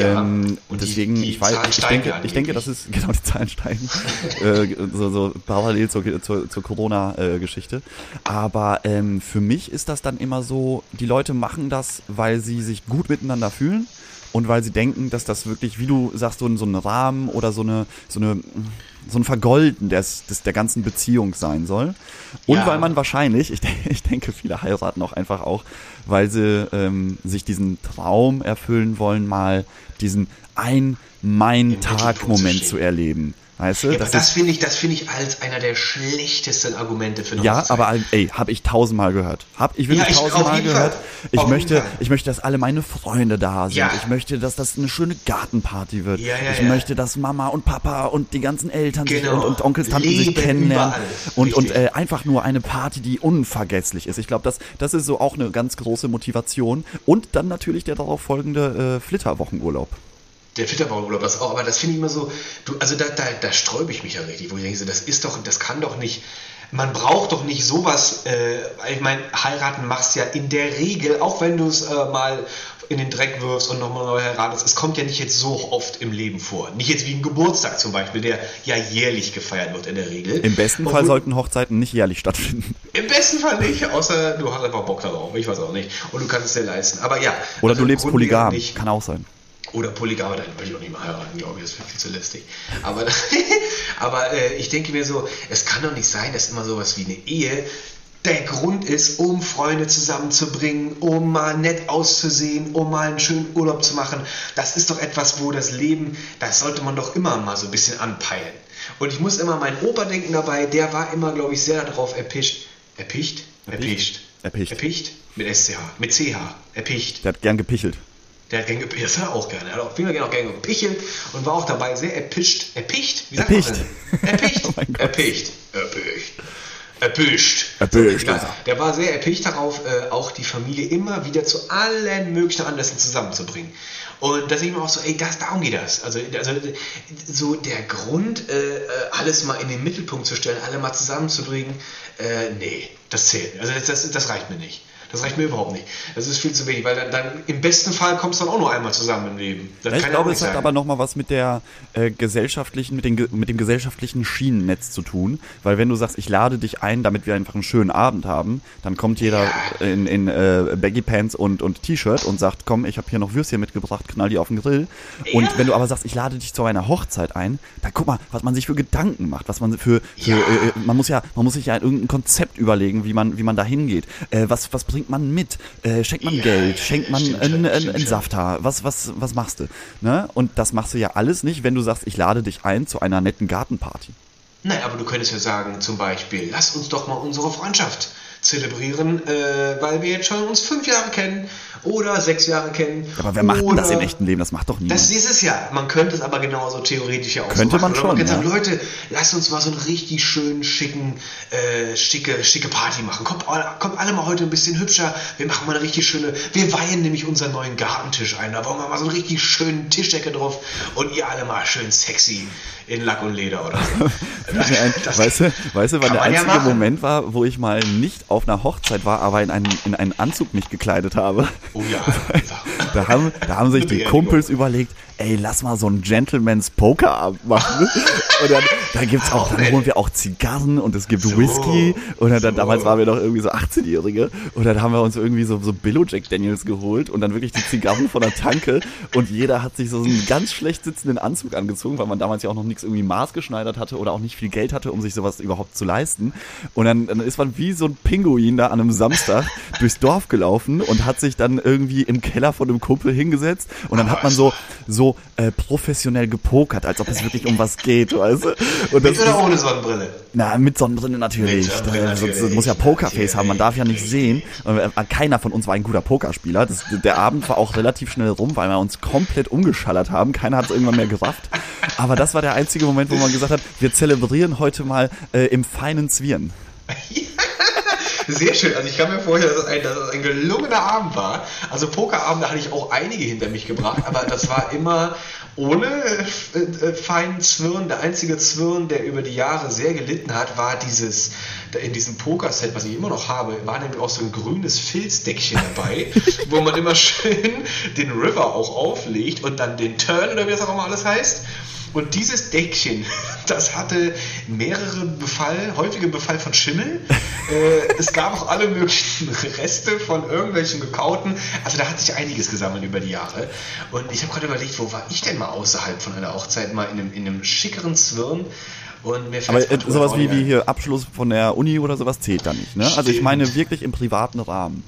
Ja, ähm, und die- deswegen, die ich weiß, Zahlen ich denke, ich denke, das ist genau die Zahlen steigen, äh, so, so parallel zur, zur, zur Corona-Geschichte. Aber ähm, für mich ist das dann immer so, die Leute machen das, weil sie sich gut miteinander fühlen und weil sie denken, dass das wirklich, wie du sagst, so, ein- so ein Rahmen oder so eine, so eine, so ein Vergolden des, des, der ganzen Beziehung sein soll. Und Ja. weil man wahrscheinlich, ich, denke- ich denke, viele heiraten auch einfach auch, weil sie ähm, sich diesen Traum erfüllen wollen, mal diesen ein mein Mittelpunkt Tag zu Moment stehen. zu erleben. Weißt du? Ja, das das finde ich, das finde ich als einer der schlechtesten Argumente für eine ja, Hochzeit. aber ey, habe ich tausendmal gehört. Hab ich wirklich Ja, ich- tausendmal gehört. Ich Auf möchte, ich möchte, dass alle meine Freunde da sind. Ja. Ich möchte, dass das eine schöne Gartenparty wird. Ja, ich möchte, dass Mama und Papa und die ganzen Eltern sich Genau. und, und Onkels, Tanten sich Leben kennenlernen. überall. Und, und äh, einfach nur eine Party, die unvergesslich ist. Ich glaube, das, das ist so auch eine ganz große Motivation. Und dann natürlich der darauf folgende äh, Flitterwochenurlaub. Der Flitterwochen-Urlaub das auch, aber das finde ich immer so, du, also da, da, da sträube ich mich ja richtig, wo ich denke, das ist doch, das kann doch nicht, man braucht doch nicht sowas, äh, ich meine, heiraten machst ja in der Regel, auch wenn du es äh, mal in den Dreck wirfst und nochmal neu heiratest, es kommt ja nicht jetzt so oft im Leben vor. Nicht jetzt wie ein Geburtstag zum Beispiel, der ja jährlich gefeiert wird in der Regel. Im besten Fall Obwohl- sollten Hochzeiten nicht jährlich stattfinden. Im besten Fall nicht, außer du hast einfach Bock darauf, ich weiß auch nicht. Und du kannst es dir leisten. Aber ja. Oder also du lebst polygam. nicht. Kann auch sein. Oder Polygam, dann würde ich auch nicht mehr heiraten, glaube ich, das wäre viel zu lästig. Aber, aber äh, ich denke mir so, es kann doch nicht sein, dass immer sowas wie eine Ehe der Grund ist, um Freunde zusammenzubringen, um mal nett auszusehen, um mal einen schönen Urlaub zu machen. Das ist doch etwas, wo das Leben, das sollte man doch immer mal so ein bisschen anpeilen. Und ich muss immer meinen Opa denken dabei, der war immer, glaube ich, sehr darauf erpischt. Erpicht? Erpischt. Erpicht. Erpicht? Mit SCH. Mit CH. Erpicht. Der hat gern gepichelt. Der hat gepichelt. Das hat er auch gerne. Er hat auf jeden Fall auch gerne gepichelt und war auch dabei sehr erpischt. Erpicht? Wie sagt Erpicht. man denn? Erpicht. Oh. Erpicht. Erpicht. Erpischt. Erpischt, also. Der war sehr erpicht darauf, äh, auch die Familie immer wieder zu allen möglichen Anlässen zusammenzubringen. Und da sehe ich mir auch so, ey, das, darum geht das. Also, also so der Grund, äh, äh, alles mal in den Mittelpunkt zu stellen, alle mal zusammenzubringen, äh, nee, das zählt. Also das, das, das reicht mir nicht. Das reicht mir überhaupt nicht. Das ist viel zu wenig, weil dann, dann im besten Fall kommst du dann auch nur einmal zusammen im Leben. Das ich glaube, es hat aber nochmal was mit der äh, gesellschaftlichen, mit, den, mit dem gesellschaftlichen Schienennetz zu tun. Weil wenn du sagst, ich lade dich ein, damit wir einfach einen schönen Abend haben, dann kommt jeder Ja. in, in äh, Baggy Pants und, und T-Shirt und sagt, komm, ich habe hier noch Würstchen mitgebracht, knall die auf den Grill. Und Ja. wenn du aber sagst, ich lade dich zu einer Hochzeit ein, dann guck mal, was man sich für Gedanken macht, was man für, für Ja. äh, man muss ja, man muss sich ja irgendein Konzept überlegen, wie man, wie man da hingeht. Äh, was, was bringt man mit? Äh, schenkt man Geld? Schenkt man stimmt einen, einen, einen. Safthaar? Was, was, was machst du? Ne? Und das machst du ja alles nicht, wenn du sagst, ich lade dich ein zu einer netten Gartenparty. Nein, aber du könntest ja sagen, zum Beispiel, lass uns doch mal unsere Freundschaft zelebrieren, äh, weil wir jetzt schon uns fünf Jahre kennen oder sechs Jahre kennen. Aber wer macht denn das im echten Leben? Das macht doch niemand. Das ist es ja. Man könnte es aber genauso theoretisch ja auch Könnte so machen. man Oder man schon, könnte ja. sagen, Leute, lasst uns mal so einen richtig schönen, schicken, äh, schicke, schicke Party machen. Kommt, alle- kommt alle mal heute ein bisschen hübscher. Wir machen mal eine richtig schöne, wir weihen nämlich unseren neuen Gartentisch ein. Da bauen wir mal so einen richtig schönen Tischdecke drauf und ihr alle mal schön sexy in Lack und Leder oder so. Das weißt du, weißt du, wann der ja einzige machen. Moment war, wo ich mal nicht auf einer Hochzeit war, aber in einen, in einen Anzug mich gekleidet habe? Oh ja, Da haben, da haben sich die. Kumpels überlegt, ey, lass mal so einen Gentleman's Pokerabend machen. Und dann, dann gibt's auch, dann holen wir auch Zigarren und es gibt So, Whisky. Und dann, dann damals waren wir noch irgendwie so 18-Jährige. Und dann haben wir uns irgendwie so, so Billo Jack Daniels geholt und dann wirklich die Zigarren von der Tanke. Und jeder hat sich so einen ganz schlecht sitzenden Anzug angezogen, weil man damals ja auch noch nichts irgendwie maßgeschneidert hatte oder auch nicht viel Geld hatte, um sich sowas überhaupt zu leisten. Und dann, dann ist man wie so ein Pinguin da an einem Samstag durchs Dorf gelaufen und hat sich dann irgendwie im Keller von einem Kumpel hingesetzt und dann hat man so, so äh, professionell gepokert, als ob es wirklich um was geht, weißt du? Mit oder ohne Sonnenbrille? na, mit Sonnenbrille natürlich. Mit Sonnenbrille sonst natürlich. muss ja Pokerface haben, man darf ja nicht sehen. Äh, keiner von uns war ein guter Pokerspieler. Das, der Abend war auch relativ schnell rum, weil wir uns komplett umgeschallert haben. Keiner hat es irgendwann mehr gerafft. Aber das war der einzige Moment, wo man gesagt hat, wir zelebrieren heute mal äh, im feinen Zwirn. Sehr schön. Also ich kann mir vorstellen, dass es ein, dass es ein gelungener Abend war. Also Pokerabende hatte ich auch einige hinter mich gebracht, aber das war immer ohne äh, äh, feinen Zwirn. Der einzige Zwirn, der über die Jahre sehr gelitten hat, war dieses, in diesem Pokerset, was ich immer noch habe, war nämlich auch so ein grünes Filzdeckchen dabei, wo man immer schön den River auch auflegt und dann den Turn oder wie das auch immer alles heißt. Und dieses Deckchen, das hatte mehrere Befall, häufige Befall von Schimmel. äh, es gab auch alle möglichen Reste von irgendwelchen gekauten. Also da hat sich einiges gesammelt über die Jahre. Und ich habe gerade überlegt, wo war ich denn mal außerhalb von einer Hochzeit? Mal in einem, in einem schickeren Zwirn. Aber äh, sowas wie, wie hier Abschluss von der Uni oder sowas zählt da nicht. Ne? Also ich meine wirklich im privaten Rahmen.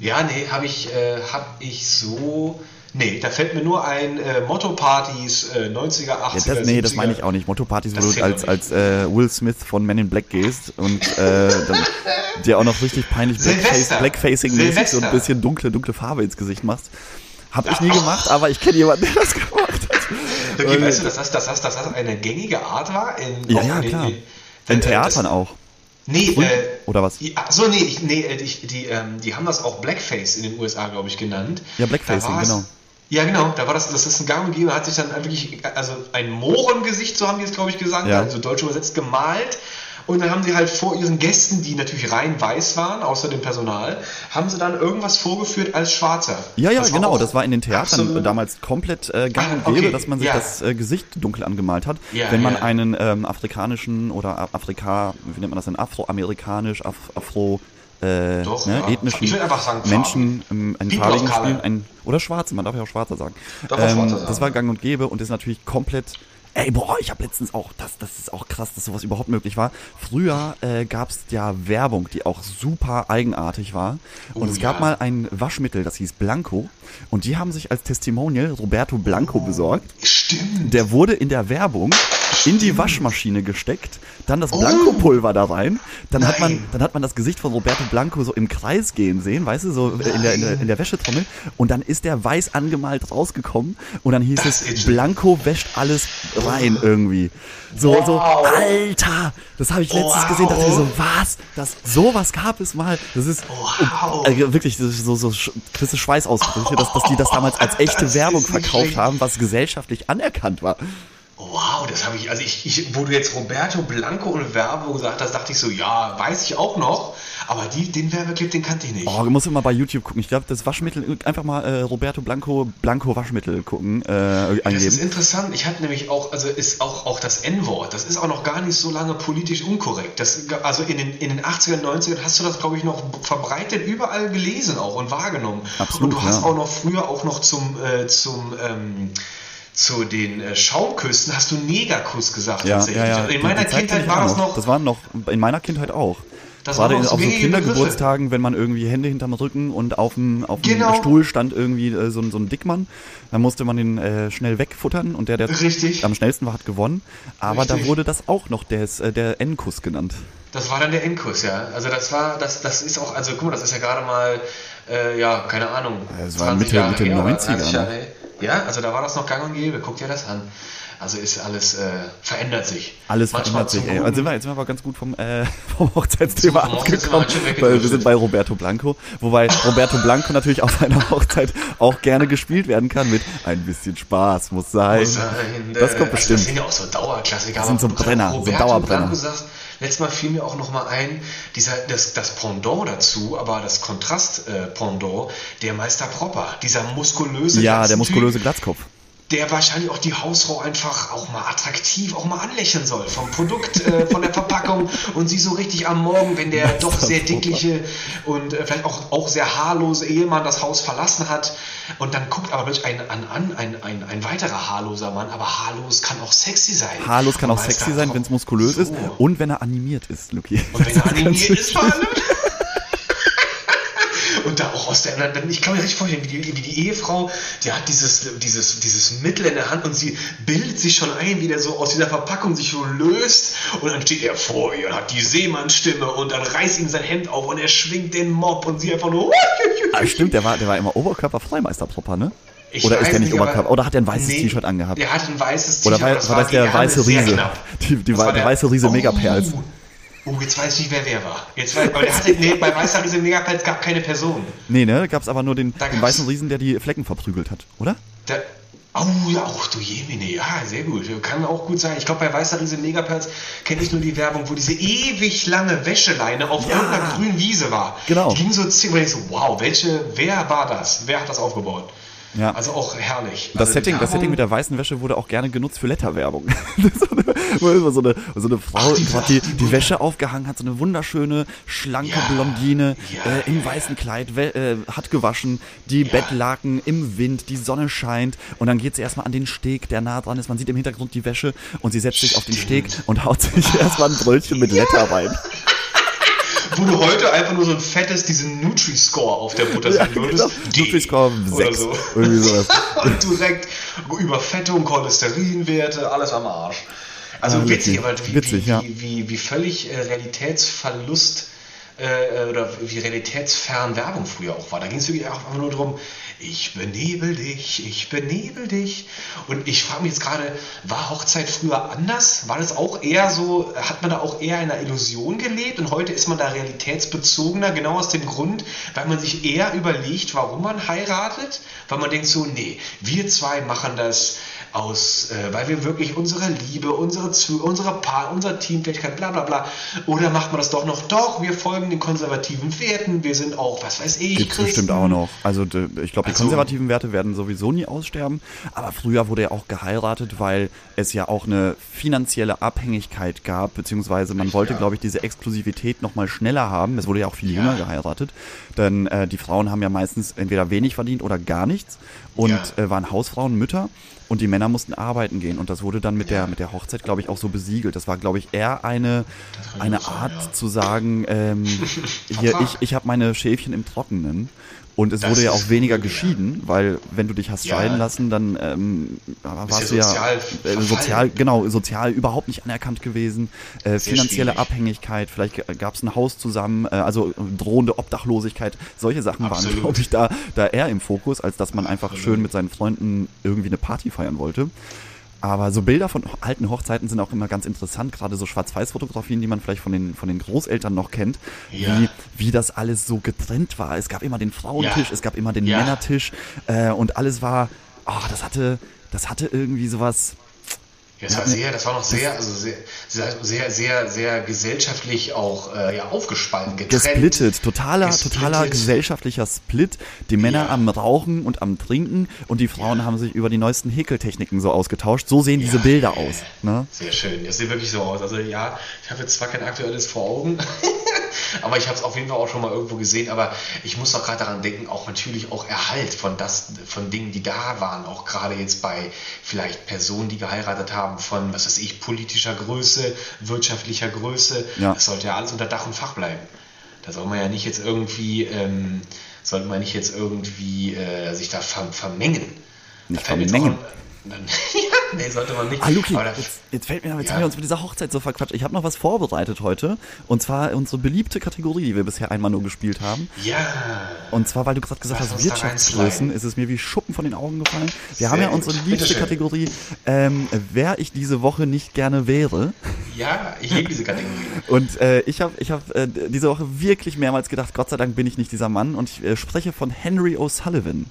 Ja, nee, habe ich, äh, hab ich so. Nee, da fällt mir nur ein äh, Motto-Partys, äh, 90er, 80er. Ja, das, nee, das 70er. meine ich auch nicht. Motto-Partys, wo Das du als, als äh, Will Smith von Men in Black gehst und äh, dir auch noch richtig peinlich Silvester. Blackfacing-mäßig so ein bisschen dunkle, dunkle Farbe ins Gesicht machst. Hab ich nie gemacht, aber ich kenne jemanden, der das gemacht hat. Okay, weißt du, dass das, dass das, dass das eine gängige Art war? In, Ja, ja, in- klar. In, In äh, Theatern das, auch. Nee, Früh- äh, Oder was? Ach so, nee, ich, nee äh, ich, die, ähm, die haben das auch Blackface in den USA, glaube ich, genannt. Ja, Blackfacing, genau. Ja, genau, da war das, das ist ein Gang und Gäbe, hat sich dann wirklich, also ein Mohrengesicht, so haben die es, glaube ich, gesagt, Ja. also deutsch übersetzt, gemalt. Und dann haben sie halt vor ihren Gästen, die natürlich rein weiß waren, außer dem Personal, haben sie dann irgendwas vorgeführt als Schwarzer. Ja, ja, Das genau. Das war in den Theatern absolut- damals komplett äh, gang Ah, und gäbe, okay, dass man sich ja. das äh, Gesicht dunkel angemalt hat. Ja, wenn man ja. einen ähm, afrikanischen oder Afrika, wie nennt man das denn, afroamerikanisch, Af afro äh, Doch, ne, ja. ethnischen Menschen ähm, of farbigen spielen, ein, oder Schwarze, man darf ja auch Schwarzer sagen. Darf Ähm, Schwarzer sagen. das war gang und gäbe und ist natürlich komplett Ey, boah, ich habe letztens auch, das, das ist auch krass, dass sowas überhaupt möglich war. Früher äh, gab es ja Werbung, die auch super eigenartig war. Und Oh, es gab ja. mal ein Waschmittel, das hieß Blanco. Und die haben sich als Testimonial Roberto Blanco besorgt. Stimmt. Der wurde in der Werbung in die Waschmaschine gesteckt, dann das Blankopulver da rein, dann hat man, Nein. dann hat man das Gesicht von Roberto Blanco so im Kreis gehen sehen, weißt du, so in der, in der, in der Wäschetrommel und dann ist der weiß angemalt rausgekommen und dann hieß Das es, Blanco wäscht alles rein irgendwie. So, so, Wow. Alter, das habe ich letztens Wow. gesehen, dachte ich so, was? Das, sowas gab es mal. Das ist Wow. äh, wirklich das ist so, so du Schweißausbrüche, dass, dass die das damals als echte Das Werbung verkauft haben, was gesellschaftlich anerkannt war. Wow, das habe ich, also ich, ich, wo du jetzt Roberto Blanco und Werbung gesagt hast, dachte ich so, ja, weiß ich auch noch, aber die, den Werbeclip, den kannte ich nicht. Oh, du musst immer bei YouTube gucken. Ich glaube, das Waschmittel, einfach mal äh, Roberto Blanco, Blanco Waschmittel gucken, äh, Das ist interessant. Ich hatte nämlich auch, also ist auch, auch das N-Wort, das ist auch noch gar nicht so lange politisch unkorrekt. Das, also in den, in den 80er, 90ern hast du das, glaube ich, noch verbreitet überall gelesen auch und wahrgenommen. Absolut, und du hast ja. auch noch früher auch noch zum, äh, zum ähm, zu den äh, Schaumküsten hast du Negerkuss gesagt. Ja, tatsächlich. ja, ja. In meiner Kindheit war das noch. Das waren noch, in meiner Kindheit auch. Das so auf so Kindergeburtstagen, wenn man irgendwie Hände hinterm Rücken und auf dem, auf dem Genau. Stuhl stand irgendwie äh, so, ein- so ein Dickmann, dann musste man den äh, schnell wegfuttern und der, der Richtig. am schnellsten war, hat gewonnen. Aber da Richtig. wurde das auch noch des, äh, der N-Kuss genannt. Das war dann der Endkuss, ja. Also das war, das, das ist auch, also guck mal, das ist ja gerade mal, äh, ja, keine Ahnung. das war Mitte- Mitte her, 90er, 30 Jahre ne? Ja, also da war das noch gang und gäbe. Guck dir das an. Also ist alles, äh, verändert sich. Alles Manchmal verändert sich, ey. Also sind wir, jetzt sind wir aber ganz gut vom, äh, vom Hochzeitsthema abgekommen, weil wir sind bei Roberto Blanco. Wobei Roberto Blanco natürlich auf einer Hochzeit auch gerne gespielt werden kann mit ein bisschen Spaß muss sein. Muss sein, Das kommt also bestimmt. Das sind ja auch so Dauerklassiker. Das sind so Brenner, gerade so Roberto Dauerbrenner. Blanco sagst, letztes Mal fiel mir auch noch mal ein, dieser, das, das Pendant dazu, aber das Kontrast-Pendant, äh, der Meister Propper, dieser muskulöse Ja, der muskulöse Glatzkopf. Der wahrscheinlich auch die Hausfrau einfach auch mal attraktiv auch mal anlächeln soll vom Produkt, äh, von der Verpackung und sie so richtig am Morgen, wenn der doch sehr dickliche und äh, vielleicht auch, auch sehr haarlose Ehemann das Haus verlassen hat und dann guckt aber plötzlich ein, an, an, ein, ein, ein weiterer haarloser Mann, aber haarlos kann auch sexy sein. Haarlos kann auch sexy sein, wenn es muskulös So. ist und wenn er animiert ist, Luki. Und wenn er animiert ist, vor allem. Und da auch aus der anderen, ich kann mir richtig vorstellen, wie die, wie die Ehefrau, die hat dieses, dieses, dieses Mittel in der Hand und sie bildet sich schon ein, wie der so aus dieser Verpackung sich so löst und dann steht er vor ihr und hat die Seemannsstimme und dann reißt ihm sein Hemd auf und er schwingt den Mob und sie einfach nur. Ah, stimmt, der war, der war immer oberkörperfrei, Meister Propper, ne? Ich Oder ist der nicht aber- Oberkörper? Oder hat er ein weißes Nee, T-Shirt angehabt? Der hat ein weißes Oder T-Shirt. war, aber das war das die der weiße Riese? Die, die, Das war war der weiße Riese Megapers. Oh, oh, jetzt weiß ich nicht, wer wer war. Jetzt weiß, aber der hatte, nee, bei Weißer Riese Megapels gab keine Person. Nee, ne? Da gab's aber nur den, Da den weißen Riesen, der die Flecken verprügelt hat, oder? Der, oh, ja, auch du Jemine, ja, sehr gut. Kann auch gut sein. Ich glaube, bei Weißer Riese Megapels kenne ich nur die Werbung, wo diese ewig lange Wäscheleine auf Ja. irgendeiner grünen Wiese war. Genau. Die ging so zehn, und ich so, wow, welche, wer war das? Wer hat das aufgebaut? Ja. Also auch herrlich. Das, also Setting, das Setting mit der weißen Wäsche wurde auch gerne genutzt für Letterwerbung. so, eine, wo immer so, eine, so eine Frau Ach, die- gerade die, die- Wäsche aufgehangen hat, so eine wunderschöne, schlanke Ja, Blondine ja, äh, im weißen Kleid, äh, hat gewaschen, die Bettlaken im Wind, die Sonne scheint und dann geht sie erstmal an den Steg, der nah dran ist. Man sieht im Hintergrund die Wäsche und sie setzt sich auf den Steg und haut sich erstmal ein Brötchen mit Letter rein. Wo du heute einfach nur so ein fettes, diesen Nutri-Score auf der Butter sehen würdest. D Nutri-Score oder 6. so. genau. Irgendwie sowas. Und direkt Überfettung, Cholesterinwerte, alles am Arsch. Also Ah, witzig, witzig. aber wie, Witzig, wie, ja. wie, wie, wie völlig äh, Realitätsverlust äh, oder wie realitätsfern Werbung früher auch war. Da ging es wirklich einfach nur darum, ich benebel dich, ich benebel dich. Und ich frage mich jetzt gerade, war Hochzeit früher anders? War das auch eher so, hat man da auch eher in einer Illusion gelebt und heute ist man da realitätsbezogener, genau aus dem Grund, weil man sich eher überlegt, warum man heiratet, weil man denkt so, nee, wir zwei machen das aus, äh, weil wir wirklich unsere Liebe, unsere, unsere Paar, unser Teamfähigkeit, bla bla bla. Oder macht man das doch noch, doch, wir folgen den konservativen Werten, wir sind auch, was weiß ich, Gibt's Christen. bestimmt auch noch. Also ich glaube, die Also- konservativen Werte werden sowieso nie aussterben. Aber früher wurde ja auch geheiratet, weil es ja auch eine finanzielle Abhängigkeit gab, beziehungsweise man wollte, Ja. glaube ich, diese Exklusivität noch mal schneller haben. Es wurde ja auch viel Ja. jünger geheiratet. Denn äh, die Frauen haben ja meistens entweder wenig verdient oder gar nichts und Ja. äh, waren Hausfrauen, Mütter. Und die Männer mussten arbeiten gehen. Und das wurde dann mit der, mit der Hochzeit, glaube ich, auch so besiegelt. Das war, glaube ich, eher eine, eine auch sein, Art ja. zu sagen, ähm, hier, ich, ich habe meine Schäfchen im Trockenen Und es Das wurde ja auch weniger cool, ja. geschieden, weil wenn du dich hast Ja. scheiden lassen, dann ähm, warst du ja ja sozial äh, sozial, genau, sozial überhaupt nicht anerkannt gewesen. Äh, finanzielle schwierig. Abhängigkeit, vielleicht gab es ein Haus zusammen, äh, also drohende Obdachlosigkeit. Solche Sachen waren, Absolut. glaube ich, da, da eher im Fokus, als dass man einfach schön mit seinen Freunden irgendwie eine Party feiern wollte. Aber so Bilder von alten Hochzeiten sind auch immer ganz interessant, gerade so Schwarz-Weiß-Fotografien, die man vielleicht von den, von den Großeltern noch kennt, Ja. wie, wie das alles so getrennt war. Es gab immer den Frauentisch, Ja. es gab immer den Ja. Männertisch äh, und alles war, oh, das hatte, das hatte irgendwie sowas. Das war sehr, das war noch sehr, also sehr, sehr, sehr, sehr, gesellschaftlich auch äh, ja, aufgespalten, getrennt. Gesplittet, totaler, totaler gesellschaftlicher Split. Die Männer am Rauchen und am Trinken und die Frauen haben sich über die neuesten Häkeltechniken so ausgetauscht. So sehen diese. Bilder aus. Ne? Sehr schön. Das sieht wirklich so aus. Also ja, ich habe jetzt zwar kein aktuelles vor Augen, aber ich habe es auf jeden Fall auch schon mal irgendwo gesehen. Aber ich muss auch gerade daran denken, auch natürlich auch Erhalt von das, von Dingen, die da waren. Auch gerade jetzt bei vielleicht Personen, die geheiratet haben, von was weiß ich, politischer Größe, wirtschaftlicher Größe. Ja. Das sollte ja alles unter Dach und Fach bleiben. Da soll man ja nicht jetzt irgendwie, ähm, sollte man nicht jetzt irgendwie äh, sich da ver vermengen. Nicht vermengen. nee, sollte man nicht. Ah, Luki, jetzt, jetzt fällt mir, jetzt Ja. haben wir uns mit dieser Hochzeit so verquatscht. Ich habe noch was vorbereitet heute. Und zwar unsere beliebte Kategorie, die wir bisher einmal nur gespielt haben. Ja. Und zwar, weil du gerade gesagt Lass hast, Wirtschaftsgrößen, ist es mir wie Schuppen von den Augen gefallen. Wir Sehr haben ja gut. unsere liebste. Kategorie, ähm, wer ich diese Woche nicht gerne wäre. Ja, ich liebe diese Kategorie. Und äh, ich habe ich hab, äh, diese Woche wirklich mehrmals gedacht, Gott sei Dank bin ich nicht dieser Mann. Und ich äh, spreche von Henry O'Sullivan.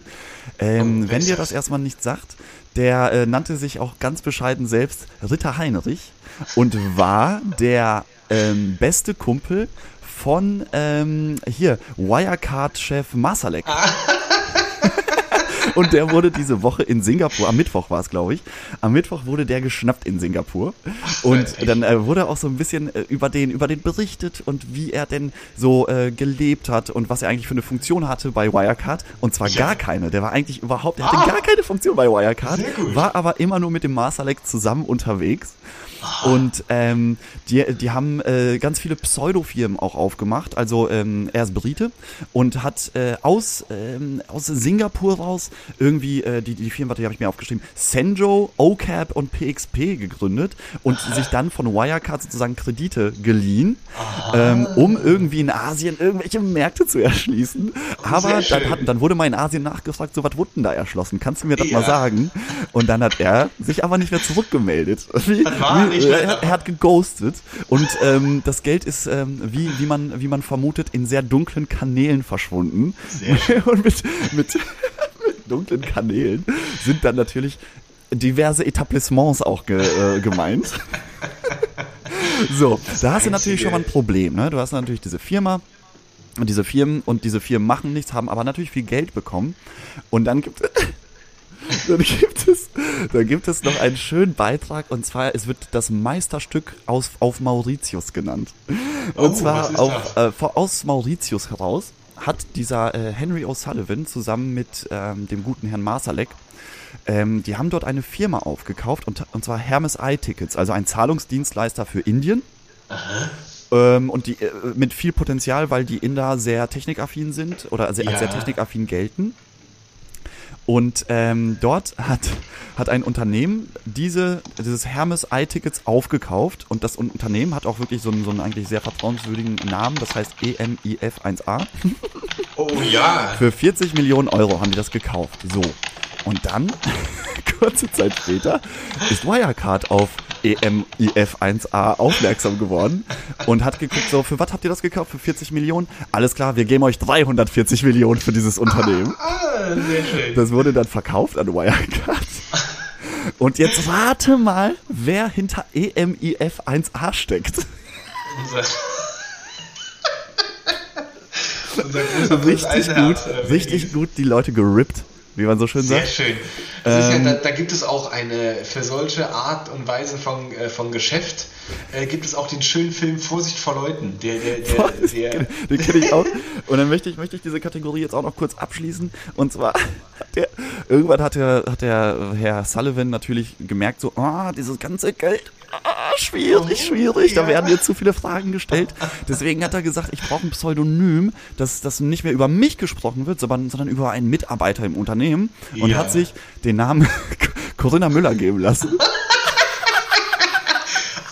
Ähm, Oh, wenn dir das? das erstmal nicht sagt, der äh, nannte sich auch ganz bescheiden selbst Ritter Heinrich und war der ähm, beste Kumpel von ähm, hier Wirecard-Chef Masalek. Und der wurde diese Woche in Singapur, am Mittwoch war es, glaube ich, am Mittwoch wurde der geschnappt in Singapur. Und dann äh, wurde auch so ein bisschen äh, über den, über den berichtet und wie er denn so äh, gelebt hat und was er eigentlich für eine Funktion hatte bei Wirecard. Und zwar Ja. gar keine. Der war eigentlich überhaupt, der hatte Ah. gar keine Funktion bei Wirecard, war aber immer nur mit dem Marsalek zusammen unterwegs. Und ähm, die, die haben äh, ganz viele Pseudofirmen auch aufgemacht. Also ähm, er ist Brite und hat äh, aus, ähm, aus Singapur raus irgendwie äh, die, die Firmen, warte, die habe ich mir aufgeschrieben, Senjo, OCAP und PXP gegründet und sich dann von Wirecard sozusagen Kredite geliehen, ähm, um irgendwie in Asien irgendwelche Märkte zu erschließen. Aber dann, hat, dann wurde mal in Asien nachgefragt, so was wurde denn da erschlossen? Kannst du mir das mal Ja. sagen? Und dann hat er sich aber nicht mehr zurückgemeldet. Wie, wie, mehr er, er hat geghostet und ähm, das Geld ist, ähm, wie, wie, man, wie man vermutet, in sehr dunklen Kanälen verschwunden. Und mit, mit dunklen Kanälen sind dann natürlich diverse Etablissements auch ge, äh, gemeint. So, da hast du natürlich schon mal ein Problem. Ne? Du hast natürlich diese Firma und diese Firmen und diese Firmen machen nichts, haben aber natürlich viel Geld bekommen. Und dann gibt, dann gibt es, dann gibt es noch einen schönen Beitrag und zwar es wird das Meisterstück aus, auf Mauritius genannt. Und Oh, zwar auf, äh, aus Mauritius heraus hat dieser äh, Henry O'Sullivan zusammen mit ähm, dem guten Herrn Marsalek ähm, die haben dort eine Firma aufgekauft und, und zwar Hermes iTickets, also ein Zahlungsdienstleister für Indien. Ähm, und die äh, mit viel Potenzial, weil die Inder sehr technikaffin sind oder sehr, Ja. sehr technikaffin gelten. Und ähm, dort hat, hat ein Unternehmen diese, dieses Hermes iTickets aufgekauft und das Unternehmen hat auch wirklich so einen, so einen eigentlich sehr vertrauenswürdigen Namen, das heißt E EMIF1A. Oh ja. Für 40 Millionen Euro haben die das gekauft. So. Und dann, kurze Zeit später, ist Wirecard auf E EMIF1A aufmerksam geworden und hat geguckt, so, für was habt ihr das gekauft? Für 40 Millionen? Alles klar, wir geben euch 340 Millionen für dieses Unternehmen. Sehr schön. Das wurde dann verkauft an Wirecard. Und jetzt rate mal, wer hinter E EMIF1A steckt. Unser, unser Richtig gut, richtig gut die Leute gerippt. Wie man so schön Sehr sagt. schön. Das Ähm, ja, da, da gibt es auch eine, für solche Art und Weise von, äh, von Geschäft, äh, gibt es auch den schönen Film Vorsicht vor Leuten. Der, der, der, der, Den kenne ich auch. Und dann möchte ich, möchte ich diese Kategorie jetzt auch noch kurz abschließen. Und zwar, hat der, irgendwann hat der, hat der Herr Sullivan natürlich gemerkt, so, ah, dieses ganze Geld, ah, schwierig, schwierig, da werden jetzt zu viele Fragen gestellt. Deswegen hat er gesagt, ich brauche ein Pseudonym, dass das nicht mehr über mich gesprochen wird, sondern, sondern über einen Mitarbeiter im Unternehmen. Und Ja. hat sich den Namen Corinna Müller geben lassen.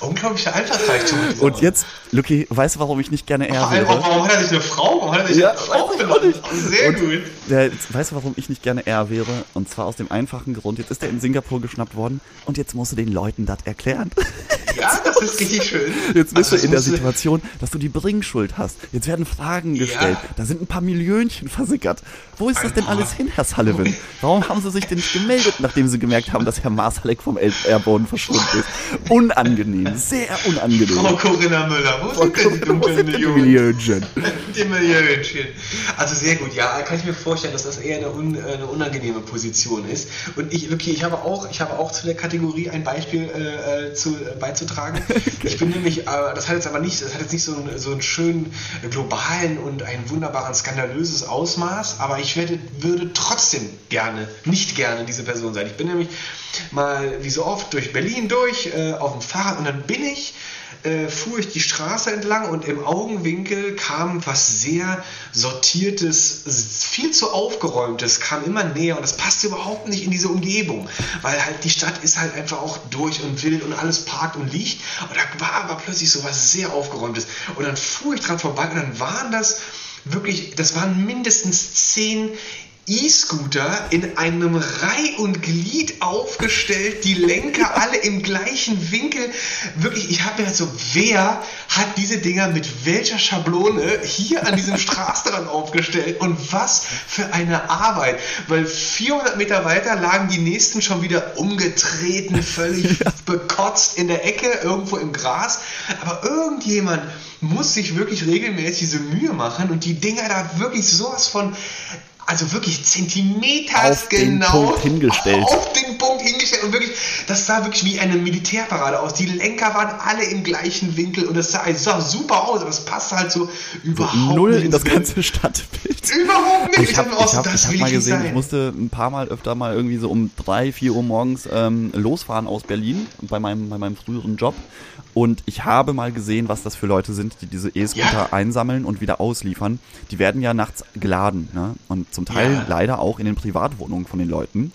unglaublicher dieser Und jetzt, Lucky, weißt du, warum ich nicht gerne er wäre? warum hat er sich eine Frau? Warum hat er sich Ja, eine Frau benannt? nicht. Sehr Und gut. Der, weißt du, warum ich nicht gerne er wäre? Und zwar aus dem einfachen Grund, jetzt ist er in Singapur geschnappt worden und jetzt musst du den Leuten das erklären. Ja, das ist richtig schön. Jetzt bist Also, du in der musst Situation, dass du die Bringschuld hast. Jetzt werden Fragen gestellt. Da sind ein paar Millionchen versickert. Wo ist das denn alles hin, Herr Sullivan? Warum haben Sie sich denn nicht gemeldet, nachdem Sie gemerkt haben, dass Herr Masalek vom Airboden verschwunden ist? Unangenehm, sehr unangenehm. Frau Corinna Müller, wo sind denn die Wo dunklen sind denn die Millionen? Millionchen? Die Millionchen. Also sehr gut, ja, kann ich mir vorstellen, dass das eher eine, un, äh, eine unangenehme Position ist. Und ich, okay, ich habe auch, ich habe auch zu der Kategorie ein Beispiel äh, äh, zu, äh, beizutragen. Ich bin nämlich, äh, das hat jetzt aber nicht, das hat jetzt nicht so einen, so einen schönen globalen und einen wunderbaren skandalöses Ausmaß, aber ich werde, würde trotzdem gerne, nicht gerne diese Person sein. Ich bin nämlich mal, wie so oft, durch Berlin durch, äh, auf dem Fahrrad und dann bin ich äh, fuhr ich die Straße entlang und im Augenwinkel kam was sehr sortiertes, viel zu aufgeräumtes, kam immer näher und das passte überhaupt nicht in diese Umgebung, weil halt die Stadt ist halt einfach auch durch und wild und alles parkt und liegt und da war aber plötzlich so was sehr aufgeräumtes und dann fuhr ich dran vorbei und dann waren das wirklich, das waren mindestens zehn E-Scooter in einem Reih und Glied aufgestellt, die Lenker alle im gleichen Winkel. Wirklich, ich habe mir halt so, wer hat diese Dinger mit welcher Schablone hier an diesem Straßenrand aufgestellt? Und was für eine Arbeit, weil 400 Meter weiter lagen die nächsten schon wieder umgetreten, völlig bekotzt in der Ecke, irgendwo im Gras, aber irgendjemand muss sich wirklich regelmäßig diese Mühe machen und die Dinger da wirklich sowas von also wirklich Zentimeter Auf den genau Punkt hingestellt. Auf den Punkt hingestellt und wirklich, das sah wirklich wie eine Militärparade aus. Die Lenker waren alle im gleichen Winkel und es sah, es sah super aus, aber es passte halt so überhaupt Null nicht in das ganze Stadtbild. Überhaupt nicht. Ich habe hab ich so, hab, das ich hab mal gesehen, sein. ich musste ein paar Mal öfter mal irgendwie so um drei, vier Uhr morgens ähm, losfahren aus Berlin bei meinem, bei meinem früheren Job. Und ich habe mal gesehen, was das für Leute sind, die diese E-Scooter Ja. einsammeln und wieder ausliefern. Die werden ja nachts geladen, ne? Und zum Teil Ja. leider auch in den Privatwohnungen von den Leuten.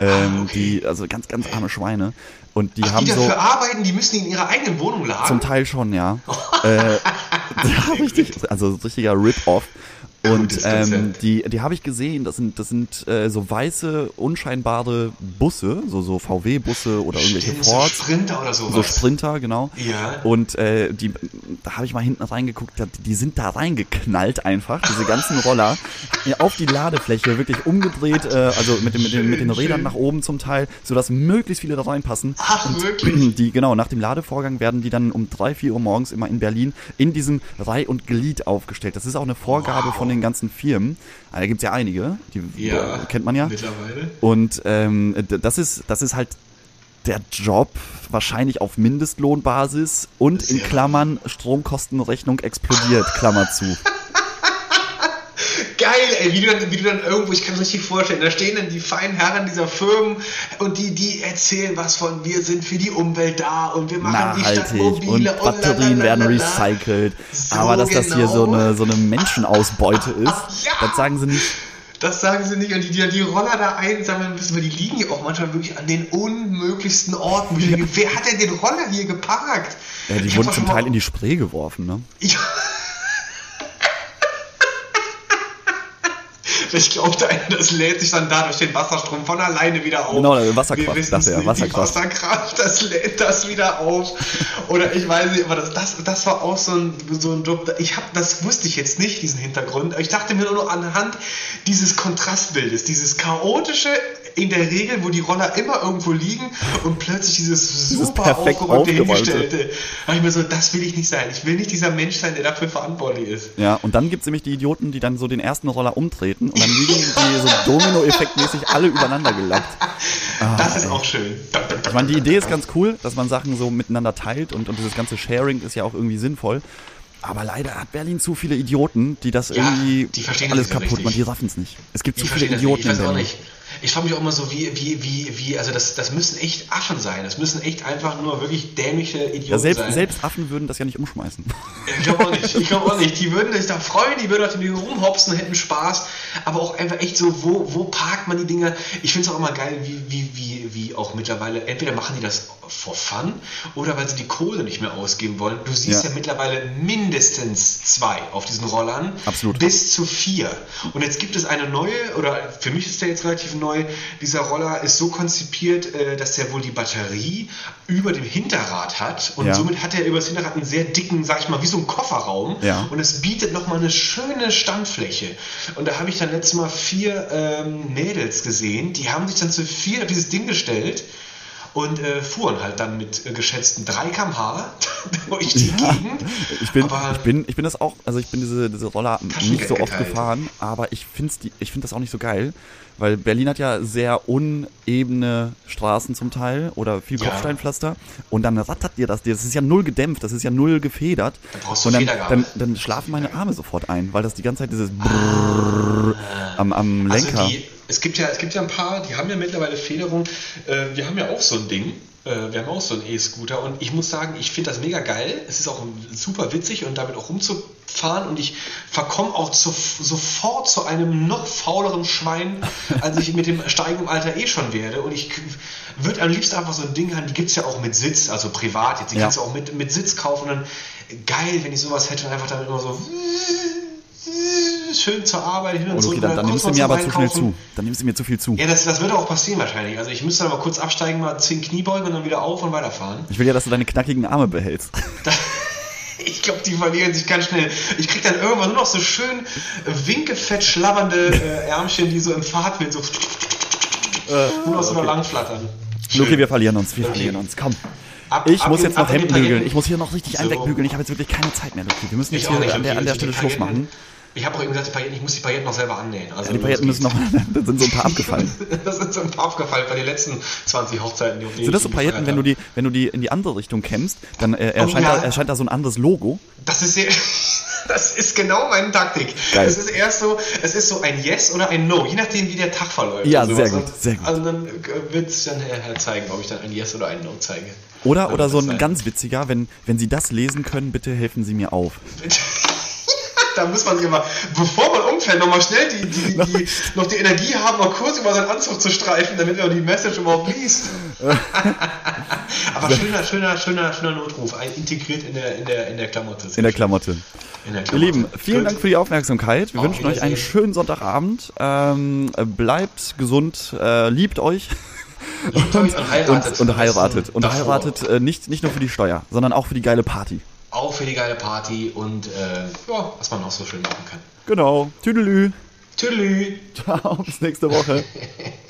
Ähm, Ah, okay. Die, also ganz, ganz arme Schweine. Und die Ach, haben die so. dafür arbeiten, die müssen die in ihrer eigenen Wohnung laden. Zum Teil schon, ja. äh, ja, richtig, also so richtiger Rip-Off. Und ähm, die, die habe ich gesehen, das sind, das sind äh, so weiße, unscheinbare Busse, so, so VW-Busse oder irgendwelche Stimmt, so Fords. Sprinter oder sowas. So Sprinter, genau. Ja. Und äh, die, da habe ich mal hinten reingeguckt, die sind da reingeknallt einfach, diese ganzen Roller, auf die Ladefläche, wirklich umgedreht, äh, also mit, den mit, den, mit den Rädern nach oben zum Teil, sodass möglichst viele da reinpassen. Ach, Und wirklich? die, genau, nach dem Ladevorgang werden die dann um drei, vier Uhr morgens immer in Berlin in diesem Reih und Glied aufgestellt. Das ist auch eine Vorgabe Wow. von den ganzen Firmen. Ah, Da gibt's ja einige, die Ja. äh, kennt man ja. Mittlerweile. Und ähm, das ist, das ist halt der Job wahrscheinlich auf Mindestlohnbasis und in. Klammern Stromkostenrechnung explodiert, Klammer zu. Geil, ey, wie du, dann, wie du dann irgendwo, ich kann es richtig vorstellen, da stehen dann die feinen Herren dieser Firmen und die, die erzählen was von, wir sind für die Umwelt da und wir machen die Stadt Nachhaltig und mobile Batterien werden recycelt. So Aber dass das hier so genau. eine, so eine Menschenausbeute ist, Ja. das sagen sie nicht. Das sagen sie nicht und die, die die Roller da einsammeln müssen, weil die liegen ja auch manchmal wirklich an den unmöglichsten Orten. Denke, wer hat denn den Roller hier geparkt? Ja, die Ich wurden zum Teil in die Spree geworfen, ne? Ja. Ich glaubte einer, das lädt sich dann dadurch den Wasserstrom von alleine wieder auf. Genau, Wasserkraft, Wir dachte nicht, Wasserkraft. Die Wasserkraft, das lädt das wieder auf. Oder ich weiß nicht, aber das, das, das war auch so ein, so ein Job. Ich hab, das wusste ich jetzt nicht, diesen Hintergrund. Ich dachte mir nur anhand dieses Kontrastbildes, dieses chaotische in der Regel, wo die Roller immer irgendwo liegen und plötzlich dieses super aufgeräumte, hingestellte. Da ich mir so, das will ich nicht sein. Ich will nicht dieser Mensch sein, der dafür verantwortlich ist. Ja, und dann gibt's nämlich die Idioten, die dann so den ersten Roller umtreten und dann liegen die so Domino-Effektmäßig alle übereinander gelappt. das ist auch schön. Ich meine, die Idee ist ganz cool, dass man Sachen so miteinander teilt und, und dieses ganze Sharing ist ja auch irgendwie sinnvoll. Aber leider hat Berlin zu viele Idioten, die das Ja, irgendwie die alles kaputt machen. Die richtig. raffen's nicht. Es gibt Ich zu viele. Idioten in auch Berlin. nicht. Ich frage mich auch immer so, wie, wie, wie, wie, also das, das müssen echt Affen sein. Das müssen echt einfach nur wirklich dämliche Idioten Ja, selbst, sein. selbst Affen würden das ja nicht umschmeißen. Ich glaube auch nicht. Ich glaube auch nicht. Die würden sich da freuen, die würden auf dem Ding rumhopsen hätten Spaß. Aber auch einfach echt so, wo, wo parkt man die Dinger? Ich finde es auch immer geil, wie, wie, wie, wie auch mittlerweile, entweder machen die das for fun oder weil sie die Kohle nicht mehr ausgeben wollen. Du siehst ja, Ja. mittlerweile mindestens zwei auf diesen Rollern. Absolut. Bis zu vier. Und jetzt gibt es eine neue, oder für mich ist der jetzt relativ neu, dieser Roller ist so konzipiert, äh, dass der wohl die Batterie über dem Hinterrad hat und Ja. somit hat er über das Hinterrad einen sehr dicken, sag ich mal, wie so ein Kofferraum Ja. und es bietet nochmal eine schöne Standfläche. Und da habe ich dann letztes Mal vier ähm, Mädels gesehen, die haben sich dann zu vier auf dieses Ding gestellt und äh, fuhren halt dann mit äh, geschätzten 3 km/h durch die Ja, Gegend. ich bin, Aber- ich bin, ich bin das auch, also ich bin diese, diese Roller nicht so oft geteilt. gefahren, aber ich finde find das auch nicht so geil, weil Berlin hat ja sehr unebene Straßen zum Teil oder viel Ja. Kopfsteinpflaster und dann rattert dir das, das ist ja null gedämpft, das ist ja null gefedert Da brauchst du und dann, dann, dann schlafen meine Arme sofort ein, weil das die ganze Zeit dieses Brrrr am, am Lenker. Also die, es, gibt ja, es gibt ja ein paar, die haben ja mittlerweile Federung. Äh, wir haben ja auch so ein Ding. Äh, wir haben auch so einen E-Scooter und ich muss sagen, ich finde das mega geil. Es ist auch super witzig und damit auch rumzufahren und ich verkomme auch zu, sofort zu einem noch fauleren Schwein, als ich mit dem steigenden Alter eh schon werde. Und ich würde am liebsten einfach so ein Ding haben, die gibt es ja auch mit Sitz, also privat jetzt. Die Ja. kannst du auch mit, mit Sitz kaufen und dann geil, wenn ich sowas hätte und einfach damit immer so schön zur Arbeit hin und Oh, zurück. okay, dann, dann nimmst du mir aber zu schnell zu. Dann nimmst du mir zu viel zu. Ja, das, das wird auch passieren wahrscheinlich. Also ich müsste dann mal kurz absteigen, mal 10 Kniebeugen und dann wieder auf und weiterfahren. Ich will ja, dass du deine knackigen Arme behältst. Ich glaube, die verlieren sich ganz schnell. Ich krieg dann irgendwann nur noch so schön äh, winkefett schlabbernde äh, Ärmchen, die so im Fahrtwind so nur noch so okay. lang flattern. Luki, wir verlieren uns, wir Okay. verlieren uns. Komm. Ab- Ich ab muss in- jetzt noch Hemden bügeln. Ich muss hier noch richtig So. einen wegbügeln. Ich habe jetzt wirklich keine Zeit mehr, Luki. Wir müssen Ich jetzt auch hier an der, an der Stelle Schluss machen. Ich habe auch eben gesagt, Pailletten, ich muss die Pailletten noch selber annähen. Also Ja, die Pailletten müssen noch, da sind so ein paar abgefallen. Das sind so ein paar aufgefallen bei den letzten 20 Hochzeiten. Die Sind das so Pailletten, wenn du die, wenn du die in die andere Richtung kämmst, dann äh, erscheint, Oh, ja. da, erscheint da so ein anderes Logo. Das ist sehr, das ist genau meine Taktik. Geil. Es ist erst so, es ist so ein Yes oder ein No, je nachdem wie der Tag verläuft. Ja, und sehr gut, sehr gut. Also dann wird es dann her zeigen, ob ich dann ein Yes oder ein No zeige. Oder, oder so ein sein. ganz witziger, wenn, wenn Sie das lesen können, bitte helfen Sie mir auf. Da muss man sich immer, bevor man umfällt, nochmal schnell die, die, die, noch die Energie haben, noch kurz über seinen Anzug zu streifen, damit man die Message überhaupt liest. Aber schöner, schöner, schöner, schöner Notruf, integriert in der, in der, in der Klamotte. In der Klamotte. In der Ihr. Lieben, vielen Gut. Dank für die Aufmerksamkeit. Wir Auf wünschen euch einen schönen Sonntagabend. Ähm, äh, bleibt gesund, äh, liebt euch euch und heiratet. und, und heiratet. Und heiratet äh, nicht, nicht nur für die Steuer, sondern auch für die geile Party. Auch für die geile Party und äh, ja, was man noch so schön machen kann. Genau. Tüdelü. Tschüss. Ciao, bis nächste Woche.